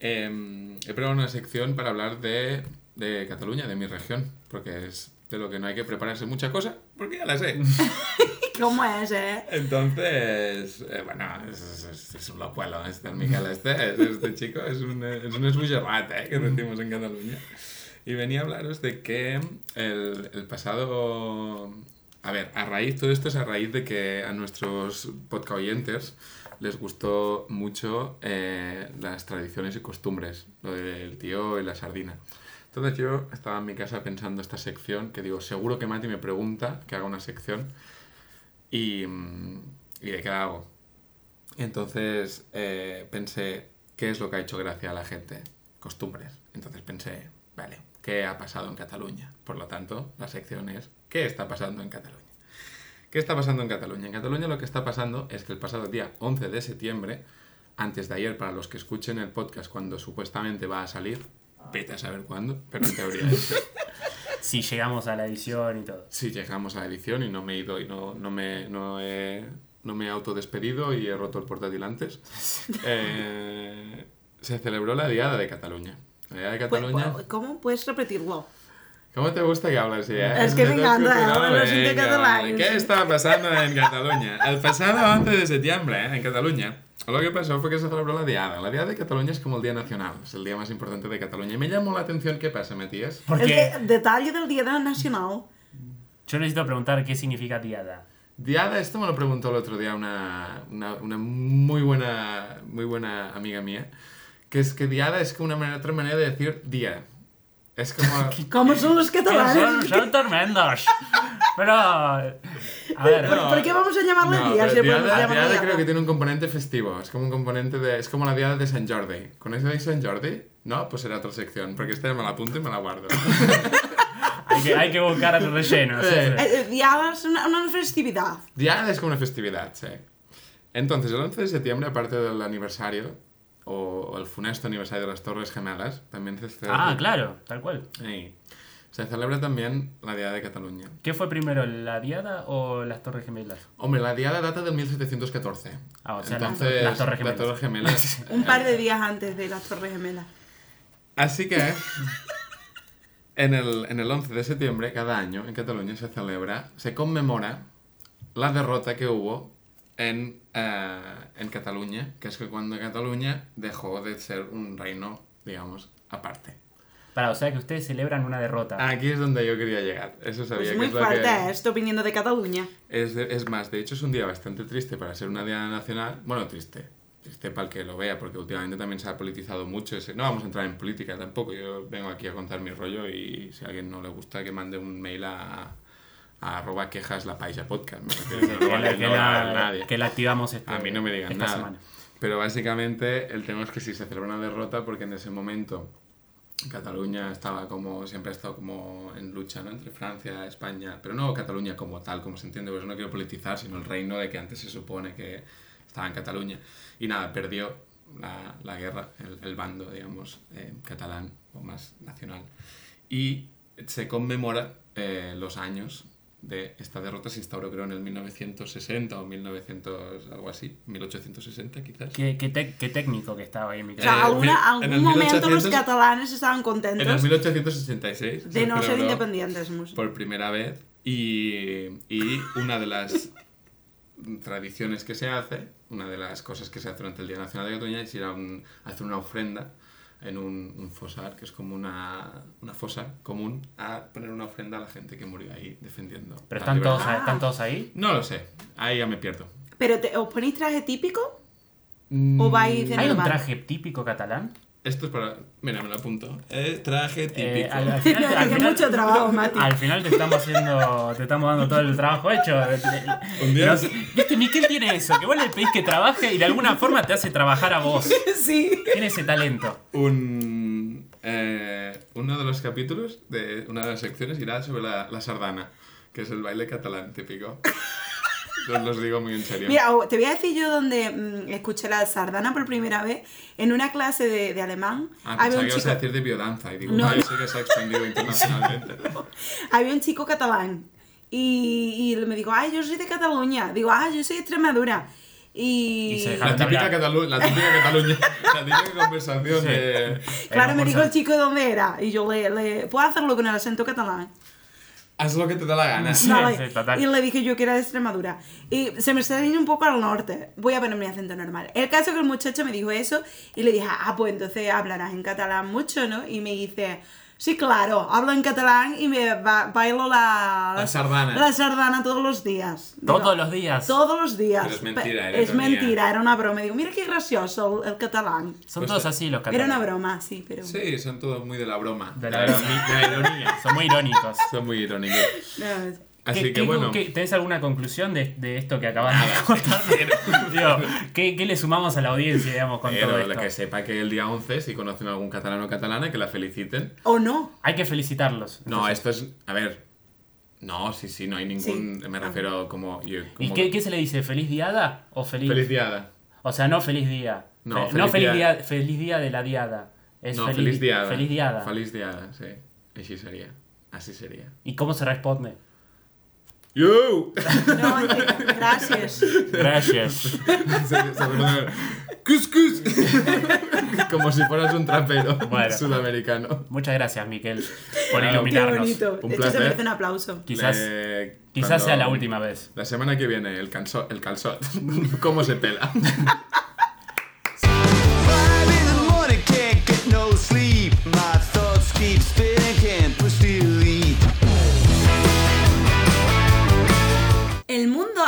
S3: eh, he preparado una sección para hablar de, de Cataluña, de mi región, porque es de lo que no hay que prepararse mucha cosa, porque ya la sé.
S2: ¿Cómo es, eh?
S3: Entonces, eh, bueno, es, es- es- un locuelo este, el Miquel este, este chico es un, es un eh, que decimos en Cataluña. Y venía a hablaros de que el, el pasado... A ver, a raíz, todo esto es a raíz de que a nuestros podcast oyentes les gustó mucho eh, las tradiciones y costumbres, lo del tío y la sardina. Entonces yo estaba en mi casa pensando esta sección, que digo, seguro que Mati me pregunta que haga una sección y, mm, y de qué hago. Entonces eh, pensé, ¿qué es lo que ha hecho gracia a la gente? Costumbres. Entonces pensé, vale, ¿qué ha pasado en Cataluña? Por lo tanto, la sección es, ¿qué está pasando en Cataluña? ¿Qué está pasando en Cataluña? En Cataluña lo que está pasando es que el pasado día 11 de septiembre, antes de ayer, para los que escuchen el podcast cuando supuestamente va a salir, vete a saber cuándo, pero en teoría es
S1: Si llegamos a la edición y todo.
S3: Sí, llegamos a la edición y no me he ido y no, no me, no he, no me he autodespedido y he roto el portátil antes. Eh, se celebró la Diada de Cataluña. La Diada de
S2: Pues,
S3: Cataluña.
S2: pues, ¿Cómo puedes repetirlo?
S3: ¿Cómo te gusta que hables así, eh?
S2: Es que me encanta.
S3: ¿Qué está pasando en Cataluña? El pasado 11 de septiembre, eh, en Cataluña, lo que pasó fue que se celebró la Diada. La Diada de Cataluña es como el Día Nacional, es el día más importante de Cataluña. Y me llamó la atención, ¿qué pasa, Matías?
S1: Porque
S2: El de- detalle del Día Nacional.
S1: yo necesito preguntar qué significa diada.
S3: Diada, esto me lo preguntó el otro día una, una, una muy, buena, muy buena amiga mía, que es que Diada es como una manera, otra manera de decir día. Es como...
S2: ¿Cómo son los
S1: Son,
S2: catalanes?
S1: son tremendos. Pero. A ver.
S2: ¿Por, por qué vamos a llamarle
S3: No,
S2: día? Si
S3: Diada,
S2: llamar
S3: Diada
S2: diada?
S3: creo que tiene un componente festivo, es como un componente de... Es como la Diada de San Jordi. ¿Conocéis San Jordi? No, pues será otra sección, porque esta me la apunto y me la guardo.
S1: Hay que, hay que buscar el relleno. sí, sí.
S2: Eh, eh, diada es una, una festividad.
S3: Diada es como una festividad, sí. Entonces, el 11 de septiembre, aparte del aniversario, o, o el funesto aniversario de las Torres Gemelas, también se celebra...
S1: Ah, claro, tal cual.
S3: Sí. Se celebra también la Diada de Cataluña.
S1: ¿Qué fue primero, la Diada o las Torres Gemelas?
S3: Hombre, la Diada data del 1714.
S1: Ah, o sea, las-
S3: Entonces,
S1: las Torres Gemelas.
S3: las Torres Gemelas.
S2: Un par de días antes de las Torres Gemelas.
S3: Así que, en el, en el 11 de septiembre, cada año, en Cataluña se celebra, se conmemora la derrota que hubo en, eh, en Cataluña, que es que cuando Cataluña dejó de ser un reino, digamos, aparte.
S1: Para, o sea que ustedes celebran una derrota.
S3: Aquí es donde yo quería llegar. Eso sabía
S2: Pues
S3: que
S2: muy
S3: es lo
S2: fuerte
S3: que...
S2: esto viniendo de Cataluña.
S3: Es, es más, de hecho es un día bastante triste para ser una diada nacional. Bueno, triste. Triste para el que lo vea, porque últimamente también se ha politizado mucho. ese- No vamos a entrar en política tampoco. Yo vengo aquí a contar mi rollo y si a alguien no le gusta que mande un mail a, a arroba quejas la paisa podcast. Me
S1: que,
S3: no,
S1: que la-
S3: nadie.
S1: que la activamos este-
S3: A mí no me digan
S1: esta
S3: nada.
S1: semana.
S3: Pero básicamente el tema es que si se celebra una derrota, porque en ese momento Cataluña estaba como, siempre ha estado como en lucha ¿no? entre Francia, España, pero no Cataluña como tal, como se entiende, pues no quiero politizar, sino el reino de que antes se supone que estaba en Cataluña. Y nada, perdió la, la guerra, el, bando, digamos, eh, catalán o más nacional. Y se conmemora eh, los años de esta derrota, se instauró creo en el 1960 o 1900, algo así, 1860 quizás.
S1: Qué, qué qué técnico que estaba ahí,
S2: O
S1: Miquel.
S2: sea,
S3: Eh,
S2: alguna, algún
S3: el
S2: momento los
S3: 1800
S2: catalanes estaban
S3: En el
S2: contentos
S3: 1866
S2: de no ser independientes.
S3: por primera vez y, y una de las tradiciones que se hace, una de las cosas que se hace durante el Día Nacional de Cataluña es ir a un- a hacer una ofrenda en un, un fosar, que es como una, una fosa común, a poner una ofrenda a la gente que murió ahí defendiendo.
S1: Pero están todos, están todos ahí.
S3: No lo sé, ahí ya me pierdo.
S2: ¿Pero te, os ponéis traje típico? ¿O vais de
S1: ¿Hay un traje típico catalán?
S3: Esto es para... Mira, me lo apunto. Es traje típico.
S1: Eh, al, al final, al final-
S2: mucho trabajo, Mati.
S1: Al final te estamos haciendo, te estamos dando todo el trabajo hecho.
S3: Un día-
S1: No sé, Viste, Miquel tiene eso, que vos le pedís que trabaje y de alguna forma te hace trabajar a vos.
S2: Sí.
S1: Tiene ese talento.
S3: un, eh, uno de los capítulos de una de las secciones irá sobre la, la sardana, que es el baile catalán típico. Os los digo muy en serio.
S2: Mira, o- te voy a decir yo donde mm, escuché la sardana por primera vez en una clase de, de alemán.
S3: ah,
S2: había, un chico,
S3: a decir de biodanza y digo,
S2: No,
S3: no,
S2: no.
S3: sé que se ha extendido internacionalmente.
S2: había un chico catalán y, y me dijo, ay, yo soy de Cataluña. Digo, ah, yo soy de Extremadura. Y,
S1: Y
S3: La típica. Catalu- la típica Cataluña, la típica conversación
S1: Sí.
S3: de...
S2: claro,
S1: Era
S2: me dijo el chico de dónde era. Y yo le, le ¿puedo hacerlo con el acento catalán?
S3: Haz lo que te da la gana.
S1: Sí,
S2: Vale.
S1: sí, total.
S2: Y le dije yo que era de Extremadura. Y se me está yendo un poco al norte. Voy a poner mi acento normal. El caso es que el muchacho me dijo eso y le dije, ah, pues entonces hablarás en catalán mucho, ¿no? Y me dice, sí, claro, hablo en catalán y me ba- bailo la,
S3: La sardana.
S2: La sardana todos los días. Digo,
S1: Todos los días.
S2: Todos los días.
S3: Pero es mentira, era
S2: Es
S3: ironía.
S2: mentira, era una broma. Digo, mira qué gracioso el, el catalán.
S1: Son
S3: Pues
S1: todos
S3: sí.
S1: así los
S2: Era
S1: catalanes.
S2: una broma, sí, pero...
S3: Sí, son todos muy de la broma.
S1: De la broma.
S3: de la ironía.
S1: Son muy irónicos.
S3: Son muy irónicos.
S2: No,
S3: Así
S1: ¿Qué-
S3: que
S1: qué-
S3: bueno...
S1: qué- ¿Tenés alguna conclusión de, de esto que acabas de contar? Digo, ¿qué, qué le sumamos a la audiencia, digamos, con todo
S3: Pero
S1: esto?
S3: la que sepa que el día 11, si conocen a algún catalano o catalana, que la feliciten.
S2: O no.
S1: Hay que felicitarlos.
S3: No,
S1: entonces.
S3: esto es. A ver. No, sí, sí, no hay ningún.
S2: Sí.
S3: Me refiero como. yo-
S1: ¿Y
S3: como-
S1: qué, qué se le dice? ¿Feliz diada o feliz?
S3: Feliz diada.
S1: O sea, no feliz día.
S3: No,
S1: Fe-
S3: feliz
S1: feliz,
S3: día.
S1: día, feliz día de la diada. Es
S3: no,
S1: feliz,
S3: feliz diada.
S1: Feliz diada.
S3: Feliz diada, sí. Así sería. Así sería.
S1: ¿Y cómo se responde?
S3: ¡Yo!
S2: No, gracias.
S1: Gracias.
S3: ¡Cus, cus! Como si fueras un trapero
S1: Bueno.
S3: sudamericano.
S1: Muchas gracias, Miquel, por
S3: Claro.
S2: Qué
S1: iluminarnos.
S2: bonito.
S3: Un
S2: Esto
S3: placer.
S2: se merece un aplauso.
S1: Quizás,
S3: Le-
S1: quizás
S3: cuando-
S1: sea la última vez.
S3: La semana que viene, el, calzot, el calzot. ¿Cómo se pela?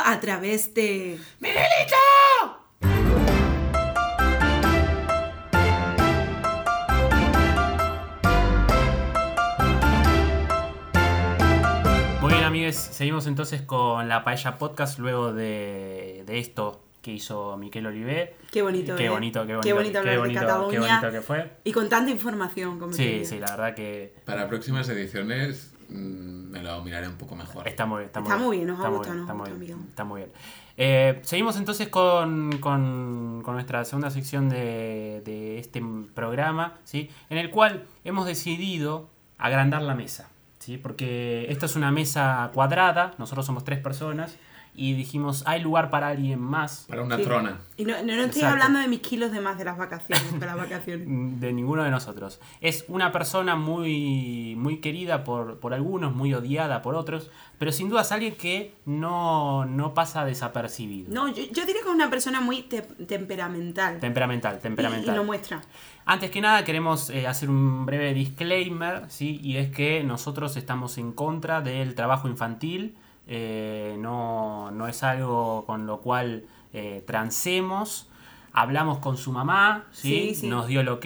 S2: A través de...
S6: ¡Miguelito!
S1: Muy bien, amigues, seguimos entonces con la Paella Podcast luego de, de esto que hizo Miquel Olivé.
S2: Qué bonito,
S1: Qué
S2: ¿eh?
S1: bonito, qué bonito.
S2: Qué bonito hablar de
S1: bonito,
S2: Cataluña.
S1: qué bonito que fue.
S2: Y con tanta información como
S1: Sí, sí, la verdad que
S6: Para próximas ediciones me lo miraré un poco mejor.
S1: está muy bien. Está,
S2: Está muy bien, nos
S1: está muy bien,
S2: nos ha
S1: está muy
S2: gustado,
S1: bien. Está muy bien. Eh, seguimos entonces con, con- con nuestra segunda sección de, de este programa, ¿sí? en el cual hemos decidido agrandar la mesa. ¿sí? Porque esta es una mesa cuadrada, nosotros somos tres personas, y dijimos, hay lugar para alguien más.
S6: Para una
S2: Sí.
S6: trona.
S2: Y no, no, no estoy
S1: Exacto.
S2: hablando de mis kilos de más de las vacaciones, de las vacaciones.
S1: de ninguno de nosotros. Es una persona muy, muy querida por, por algunos, muy odiada por otros, pero sin duda es alguien que no, no pasa desapercibido.
S2: No, yo, yo diría que es una persona muy te- temperamental.
S1: Temperamental,
S2: Y-
S1: temperamental.
S2: Y, lo muestra.
S1: Antes que nada queremos eh, hacer un breve disclaimer, ¿sí? Y es que nosotros estamos en contra del trabajo infantil. Eh, no, no es algo con lo cual eh, transemos. Hablamos con su mamá, ¿sí?
S2: Sí, sí.
S1: Nos dio el ok.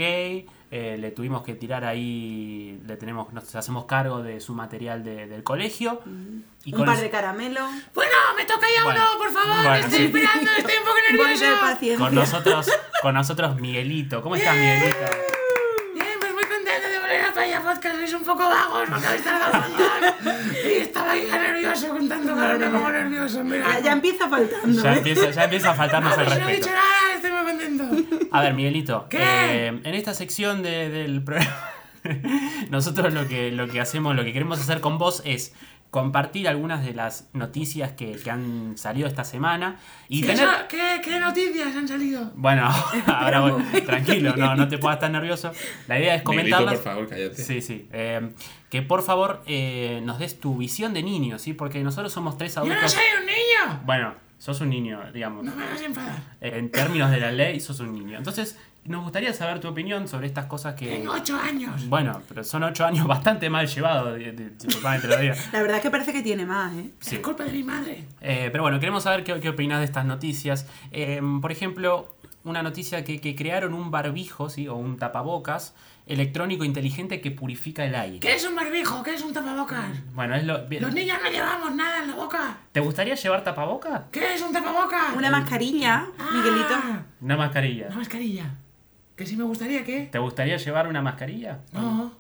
S1: eh, le tuvimos que tirar ahí, le tenemos, nos hacemos cargo de su material de- del colegio. Y
S2: Un
S1: con
S2: par
S1: el-
S2: de caramelos.
S6: Bueno, me toca ya
S1: Bueno.
S6: uno, por favor.
S1: Bueno,
S6: estoy
S1: sí.
S6: esperando, estoy un poco nervioso.
S1: con nosotros, con nosotros Miguelito. ¿Cómo estás, Miguelito?
S6: Bien, pues muy contento de volver a Paya Podcast. Sois un poco vagos porque habéis tardado un montón. Y estaba ya nervioso con tanto calor, me pongo nervioso. Mira.
S2: Ya, ya empieza faltando.
S1: Ya
S2: ¿eh?
S1: empieza, ya empieza a faltarnos el
S6: Vamos, no he
S1: respeto.
S6: dicho nada, estoy muy contento.
S1: A ver, Miguelito,
S6: ¿Qué?
S1: eh, en esta sección de- del programa, nosotros lo que, lo que hacemos, lo que queremos hacer con vos es compartir algunas de las noticias que, que han salido esta semana y
S6: ¿Qué,
S1: tener...
S6: qué, qué noticias han salido?
S1: Bueno, ahora voy, tranquilo, no, no te puedas estar nervioso. La idea es comentarlas.
S6: por favor, cállate.
S1: Sí, sí. eh, que por favor eh, nos des tu visión de niño, ¿sí? Porque nosotros somos tres
S6: ¡Yo
S1: adultos.
S6: no soy un niño!
S1: Bueno, sos un niño, digamos.
S6: No me hagas enfadar.
S1: Eh, En términos de la ley, sos un niño. Entonces, nos gustaría saber tu opinión sobre estas cosas que.
S6: Tengo ocho años.
S1: Bueno, pero son ocho años bastante mal llevados, te lo digo.
S2: La verdad es que parece que tiene más, ¿eh?
S1: Sí.
S6: Es culpa de mi madre.
S1: Eh, pero bueno, queremos saber qué, qué opinas de estas noticias. Eh, por ejemplo, una noticia que, que crearon un barbijo, ¿sí? O un tapabocas electrónico inteligente que purifica el aire.
S6: ¿Qué es un barbijo? ¿Qué es un tapabocas?
S1: Bueno, es lo. bien.
S6: Los niños no llevamos nada en la boca.
S1: ¿Te gustaría llevar tapabocas?
S6: ¿Qué es un tapabocas?
S2: Una mascarilla, Miguelito.
S6: Ah,
S1: Una mascarilla.
S6: Una mascarilla. Que si me gustaría que...
S1: ¿Te gustaría llevar una mascarilla?
S6: No.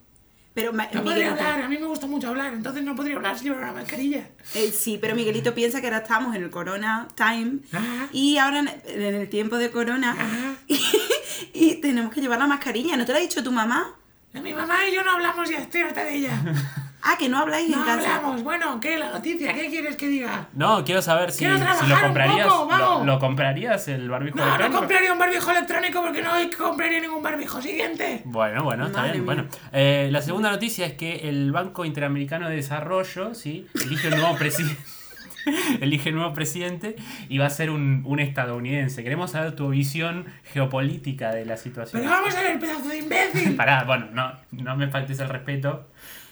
S2: Pero ma-
S6: No podría
S2: Miguelito.
S6: hablar. A mí me gusta mucho hablar. Entonces no podría hablar si llevara una mascarilla.
S2: Eh, sí, pero Miguelito piensa que ahora estamos en el Corona Time
S6: Ajá.
S2: y ahora en, el tiempo de Corona
S6: Ajá.
S2: y, y tenemos que llevar la mascarilla. ¿No te lo ha dicho tu mamá?
S6: Mi mamá y yo no hablamos y estoy harta de ella.
S2: Ah, que no habláis
S6: No
S2: en casa.
S6: hablamos. Bueno, ¿qué? La noticia. ¿Qué quieres que diga?
S1: No, quiero saber si,
S6: Quiero
S1: si
S6: trabajar
S1: lo
S6: un
S1: comprarías.
S6: poco, vago.
S1: lo, lo comprarías el barbijo
S6: No, no
S1: electrónico?
S6: compraría un barbijo electrónico porque no compraría ningún barbijo. Siguiente.
S1: Bueno, bueno, está
S2: Madre
S1: bien.
S2: mía.
S1: Bueno, Eh, la segunda noticia es que el Banco Interamericano de Desarrollo, ¿sí? Elige un nuevo presidente. Elige un nuevo presidente y va a ser un, un estadounidense. Queremos saber tu visión geopolítica de la situación.
S6: Pero vamos a ver, pedazo de imbécil.
S1: Pará, bueno, no, no me faltes el respeto.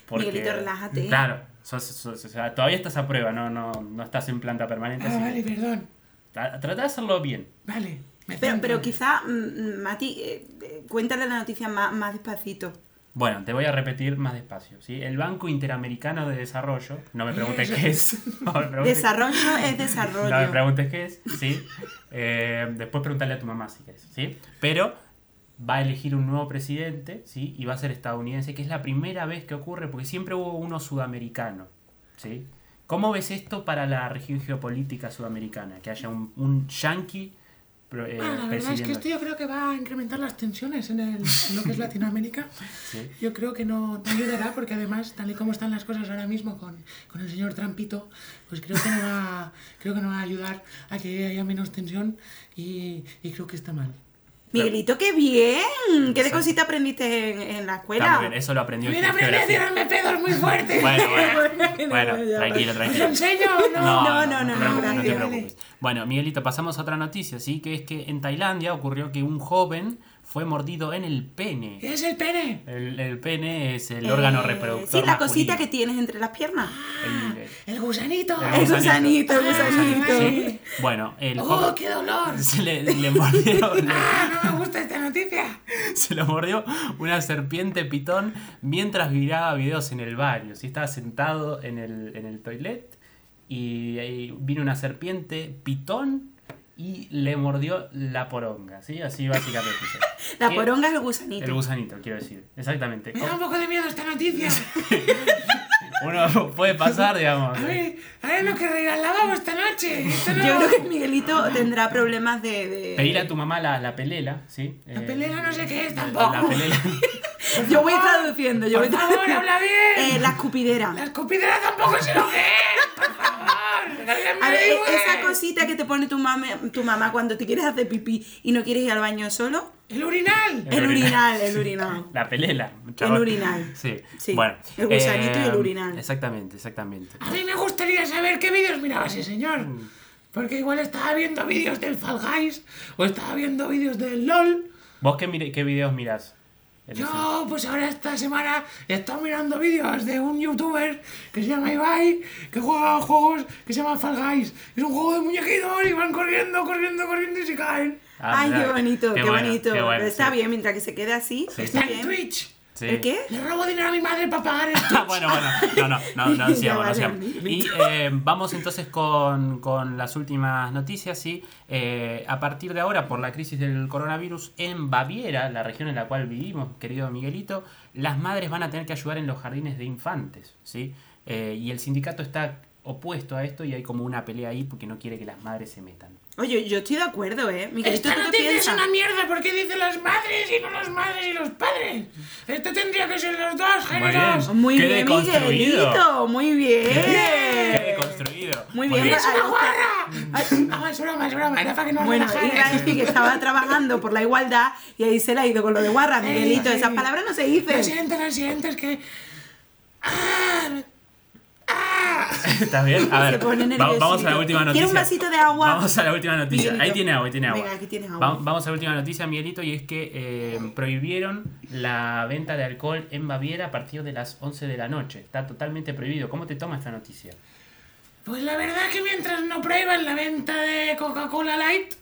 S1: Porque,
S2: Miguelito, relájate.
S1: Claro, sos- todavía estás a prueba, no, no, no estás en planta permanente.
S6: Ah,
S1: así
S6: vale,
S1: que
S6: perdón.
S1: tra- trata de hacerlo bien.
S6: Vale. me
S2: Pero, pero quizá, mm, Mati, eh, eh, cuéntale la noticia más, más despacito.
S1: Bueno, te voy a repetir más despacio. ¿sí? El Banco Interamericano de Desarrollo, no me preguntes qué es. No me preguntes,
S2: Desarrollo es
S1: no me
S2: desarrollo.
S1: preguntes qué es, ¿sí? Eh, después preguntarle a tu mamá si quieres, ¿sí? Pero va a elegir un nuevo presidente, ¿sí? Y va a ser estadounidense, que es la primera vez que ocurre, porque siempre hubo uno sudamericano, ¿sí? ¿Cómo ves esto para la región geopolítica sudamericana? Que haya un, un yanqui eh,
S6: Ah, la verdad es que esto yo creo que va a incrementar las tensiones en, el, en lo que es Latinoamérica.
S1: Sí.
S6: Yo creo que no, no ayudará porque además, tal y como están las cosas ahora mismo con, con el señor Trampito, pues creo que no va, creo que no va a ayudar a que haya menos tensión y, y creo que está mal.
S2: Miguelito, qué bien. ¿Qué de cosita aprendiste en, en la
S1: Está
S2: escuela?
S1: muy bien, eso lo aprendió en
S6: Mira, me voy a tirarme pedos muy fuertes.
S1: Bueno, bueno, tranquilo,
S6: ¿Os
S1: tranquilo.
S6: enseño o no?
S2: No, no, no, no,
S6: Ah,
S2: gracias.
S1: no te preocupes. Bueno, Miguelito, pasamos a otra noticia, ¿sí? Que es que en Tailandia ocurrió que un joven fue mordido en el pene.
S6: ¿Qué es el pene?
S1: El, el pene es el órgano
S2: Eh,
S1: reproductor.
S2: Sí, la
S1: masculino.
S2: cosita que tienes entre las piernas.
S1: El- el-
S6: El gusanito.
S1: El
S2: gusanito, el gusanito.
S1: Sí. Bueno, el
S6: ¡Oh, qué dolor!
S1: se le, le mordió, le-
S6: ¡Ah, no me gusta esta noticia!
S1: se lo mordió una serpiente pitón mientras miraba videos en el baño. ¿sí? Estaba sentado en el, en el toilet y ahí vino una serpiente pitón y le mordió la poronga. ¿sí? Así básicamente.
S2: La
S1: ¿Qué?
S2: poronga es el gusanito.
S1: El gusanito, quiero decir. Exactamente.
S6: Me da un poco de miedo esta noticia.
S1: Uno puede pasar, digamos.
S6: A ver, a ver lo que lavabo esta noche. No-
S2: Yo creo que Miguelito tendrá problemas de. de-
S1: Pedirle a tu mamá la, la pelela, ¿sí?
S6: La
S1: Eh,
S6: pelera no sé qué es
S1: La
S6: tampoco.
S1: pelela.
S2: Yo voy traduciendo, yo
S6: Por
S2: voy
S6: favor,
S2: traduciendo.
S6: habla bien.
S2: Eh, la escupidera.
S6: La escupidera tampoco sé lo que es. Por favor.
S2: A ver, e-
S6: ayude.
S2: esa cosita que te pone tu, mame- tu mamá cuando te quieres hacer pipí y no quieres ir al baño solo.
S6: El urinal.
S1: El
S2: El
S1: urinal.
S2: urinal, el urinal.
S1: La pelela. chaval.
S2: urinal.
S1: Sí.
S2: Sí,
S1: Bueno.
S2: el gusanito y el
S1: eh,
S2: urinal.
S1: Exactamente, exactamente.
S6: A mí me gustaría saber qué vídeos miraba ese señor. Porque igual estaba viendo vídeos del Fall Guys o estaba viendo vídeos del LOL.
S1: ¿Vos qué, qué videos mirás?
S6: Yo, pues ahora esta semana he estado mirando vídeos de un youtuber que se llama Ibai, que juega a juegos que se llama Fall Guys. Es un juego de muñequitos y van corriendo, corriendo, corriendo y se caen.
S1: Ah,
S2: Ay, qué bonito, qué,
S1: bueno,
S2: bonito.
S1: qué bueno,
S2: está
S1: sí.
S2: bien, mientras que se quede así.
S1: Sí.
S2: Está
S6: Está en
S2: bien.
S6: Twitch.
S1: Sí.
S2: ¿El qué?
S6: Le robo dinero a mi madre para pagar el
S1: Ah, bueno, bueno, no, no, no, no no. Y eh, vamos entonces con, con las últimas noticias, ¿sí? Eh, a partir de ahora, por la crisis del coronavirus en Baviera, la región en la cual vivimos, querido Miguelito, las madres van a tener que ayudar en los jardines de infantes, ¿sí? Eh, y el sindicato está opuesto a esto y hay como una pelea ahí porque no quiere que las madres se metan.
S2: Oye, yo estoy de acuerdo, ¿eh? Miguelito,
S6: Esta
S2: ¿tú qué
S6: noticia es
S2: piensas?
S6: una mierda porque dice las madres y no los madres y los padres. Esto tendría que ser los dos géneros.
S1: bien.
S2: Muy
S1: Qué
S2: bien. Miguelito, muy bien.
S1: ¡Qué deconstruido!
S2: Muy bien.
S6: ¡Es una guarra! No, es broma, es broma. Era para que no
S2: Bueno, iba a decir que estaba trabajando por la igualdad y ahí se le ha ido con lo de guarra, Miguelito.
S6: sí.
S2: Esas palabras no se
S6: Lo
S2: dicen.
S6: siento, lo siento, es que... ¡Ah! ¡Ah!
S1: ¿Estás bien? A ver, va- vamos a la última noticia.
S2: ¿Quiere un vasito de agua?
S1: Vamos a la última noticia.
S2: Miguelito.
S1: Ahí tiene agua, ahí tiene agua.
S2: Venga, aquí tienes agua.
S1: Va- vamos a la última noticia, Miguelito, y es que eh, prohibieron la venta de alcohol en Baviera a partir de las 11 de la noche. Está totalmente prohibido. ¿Cómo te toma esta noticia?
S6: Pues la verdad que mientras no prohíban la venta de Coca-Cola Light,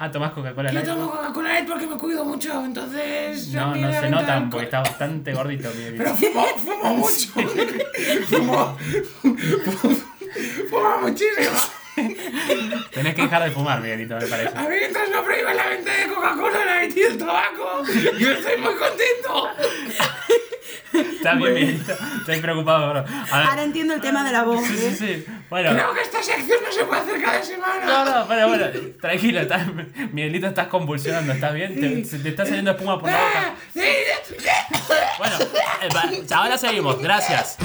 S1: Ah, tomás Coca-Cola
S6: yo
S1: Light.
S6: tomo Coca-Cola Light porque me cuido mucho, entonces...
S1: No, no se notan porque está bastante gordito, Miguelito.
S6: Pero fumo, fumo mucho. fumo, fumo muchísimo.
S1: Tenés que dejar de fumar, Miguelito, me parece.
S6: A mí mientras no prohíban la venta de Coca-Cola Light y el tabaco, yo estoy muy contento.
S1: Está bien, Miguelito. Estoy preocupado, bro.
S2: Ahora entiendo el tema de la voz.
S1: Sí, sí,
S2: ¿eh?
S1: sí. Bueno.
S6: Creo que esta sección no se puede hacer cada semana.
S1: No, no, pero bueno, tranquilo, estás, Miguelito, estás convulsionando, ¿estás bien? Te, te está saliendo espuma por la boca.
S6: Sí, sí, sí.
S1: Bueno, eh, ahora seguimos, gracias.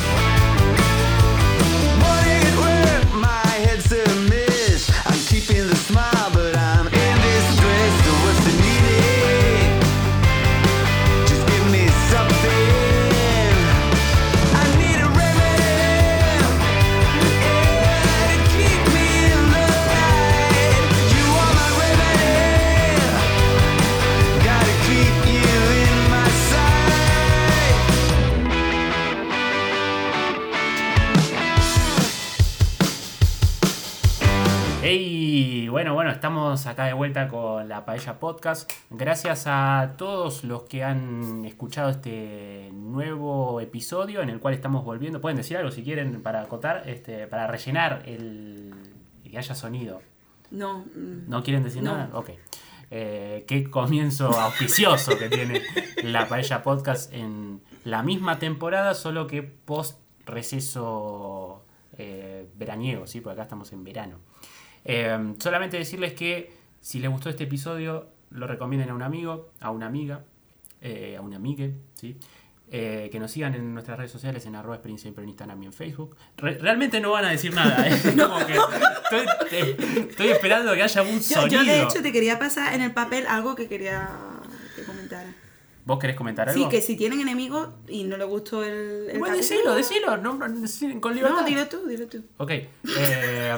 S1: Bueno, bueno, estamos acá de vuelta con la Paella Podcast. Gracias a todos los que han escuchado este nuevo episodio en el cual estamos volviendo. Pueden decir algo si quieren para acotar, este, para rellenar el que haya sonido.
S2: No. mm.
S1: ¿No quieren decir
S2: No.
S1: nada? Ok. Eh, qué comienzo auspicioso que tiene la Paella Podcast en la misma temporada, solo que post receso eh, veraniego, ¿sí? Porque acá estamos en verano. Eh, solamente decirles que si les gustó este episodio, lo recomienden a un amigo, a una amiga, eh, a una amigue, ¿sí? Eh, que nos sigan en nuestras redes sociales en arroba experiencia en Instagram y en Facebook. Re- realmente no van a decir nada, ¿eh? Como que estoy, te- estoy esperando que haya un
S2: Yo,
S1: sonido.
S2: yo, de hecho te quería pasar en el papel algo que quería que comentara.
S1: ¿Vos querés comentar algo?
S2: Sí, que si tienen enemigos y no les gustó el, el
S1: Bueno, decilo, decilo, no, con libertad.
S2: No, dilo tú, dilo tú.
S1: Ok. eh,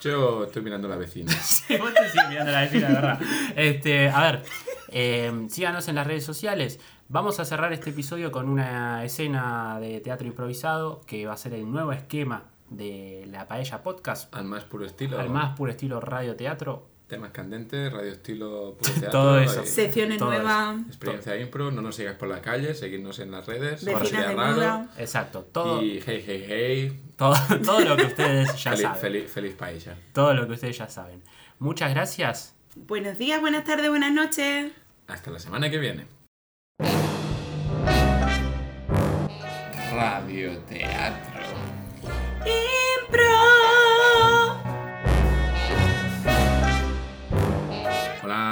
S3: Yo estoy mirando a la vecina.
S1: Sí, vos te sigues mirando la vecina, verdad. Este, a ver, eh, síganos en las redes sociales. Vamos a cerrar este episodio con una escena de teatro improvisado que va a ser el nuevo esquema de la Paella Podcast.
S3: Al más puro estilo.
S1: Al más puro estilo radio teatro.
S3: Temas candentes, radio estilo puro teatro.
S1: Todo eso.
S3: y
S2: Secciones
S1: Todo
S2: nuevas,
S3: Experiencia impro, no nos sigas por la calle, seguidnos en las redes.
S2: vecinas
S3: raro.
S1: Exacto, todo,
S3: Y hey, hey, hey.
S1: todo, todo lo que ustedes ya
S3: Feliz,
S1: saben.
S3: feliz, feliz paella.
S1: Todo lo que ustedes ya saben. Muchas gracias.
S2: Buenos días, buenas tardes, buenas noches.
S3: Hasta la semana que viene. Radioteatro.
S2: Impro.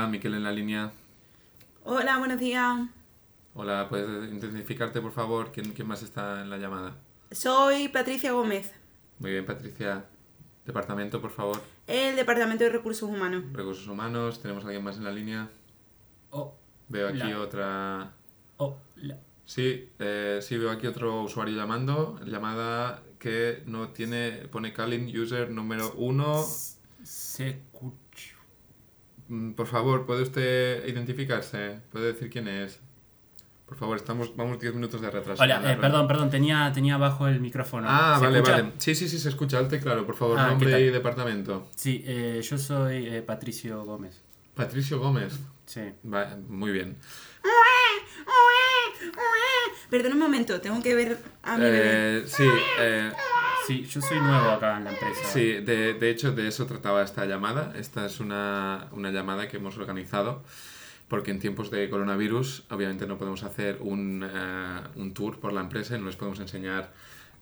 S3: Miquel en la línea.
S2: Hola, buenos días.
S3: Hola, ¿puedes identificarte por favor? ¿Quién, quién más está en la llamada?
S2: Soy Patricia Gómez,
S3: Muy bien, Patricia. Departamento, por favor.
S2: el Departamento de Recursos Humanos.
S3: Recursos Humanos. ¿Tenemos alguien más en la línea?
S1: Oh,
S3: Veo aquí
S1: La-
S3: otra...
S1: oh, la-
S3: Sí, eh, sí, veo aquí otro usuario llamando. Llamada que no tiene... Pone calling user número uno.
S1: se escucha.
S3: Mm, Por favor, ¿puede usted identificarse? ¿Puede decir quién es? Por favor, estamos, vamos 10 minutos de retraso.
S1: Hola, eh, perdón, perdón, tenía, tenía bajo el micrófono.
S3: Ah,
S1: ¿Se
S3: vale,
S1: escucha?
S3: vale. Sí, sí, sí, se escucha alto y claro. Por favor,
S1: Ah, ¿qué
S3: nombre y departamento.
S1: Sí, eh, yo soy eh, Patricio Gómez.
S3: Patricio Gómez.
S1: Sí.
S3: Va, muy bien.
S2: Perdón un momento, tengo que ver a mi bebé.
S3: Eh, sí, eh,
S1: Sí, yo soy nuevo acá en la empresa.
S3: sí de, de hecho de eso trataba esta llamada. Esta es una, una llamada que hemos organizado porque en tiempos de coronavirus obviamente no podemos hacer un, eh, un tour por la empresa y no les podemos enseñar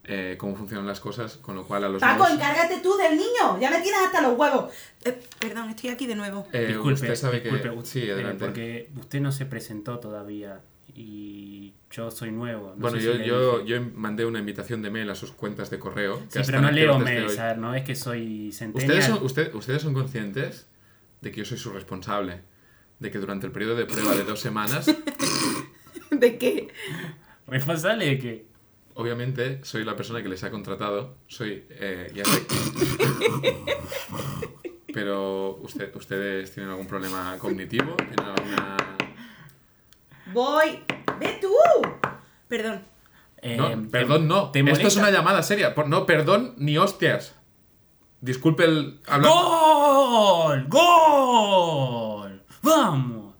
S3: eh, cómo funcionan las cosas, con lo cual a los
S2: Paco,
S3: nuevos-
S2: encárgate tú del niño. Ya me tienes hasta los huevos. Eh, perdón, estoy aquí de nuevo.
S3: Eh,
S1: Disculpe,
S3: usted sabe
S1: disculpe,
S3: que...
S1: u-
S3: Sí,
S1: eh,
S3: adelante.
S1: porque usted no se presentó todavía y yo soy nuevo. no
S3: bueno,
S1: sé
S3: yo,
S1: si
S3: yo, yo mandé una invitación de mail a sus cuentas de correo. que
S1: Sí, pero no leo mails, a ver, no es que soy centennial.
S3: ¿Ustedes son, usted- ¿Ustedes son conscientes de que yo soy su responsable? De que durante el periodo de prueba de dos semanas,
S2: ¿De qué?
S1: ¿Responsable de qué?
S3: obviamente soy la persona que les ha contratado. Soy. eh, ya sé. Pero usted, ustedes tienen algún problema cognitivo, tienen alguna.
S2: Voy. ¡Ve tú! Perdón.
S1: Eh,
S3: No,
S1: ¿te-
S3: perdón, no.
S1: ¿te
S3: Esto es una llamada seria. Por- No, perdón ni hostias. Disculpe el. hablar-
S1: ¡Gol! ¡Gol! ¡Vamos!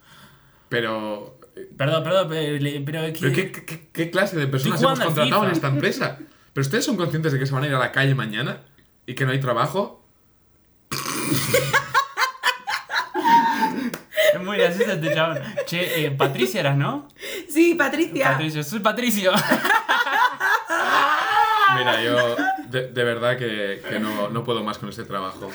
S3: Pero.
S1: Perdón, perdón, pero, pero es que...
S3: ¿Pero qué, qué- qué clase de personas hemos contratado en esta empresa? ¿Pero ustedes son conscientes de que se van a ir a la calle mañana? ¿Y que no hay trabajo?
S1: Muy gracioso este chabón. Che, eh, Patricia eras, ¿no?
S2: Sí, Patricia.
S1: Patricio, soy Patricio.
S3: Mira, yo de, de verdad que, que no, no puedo más con este trabajo.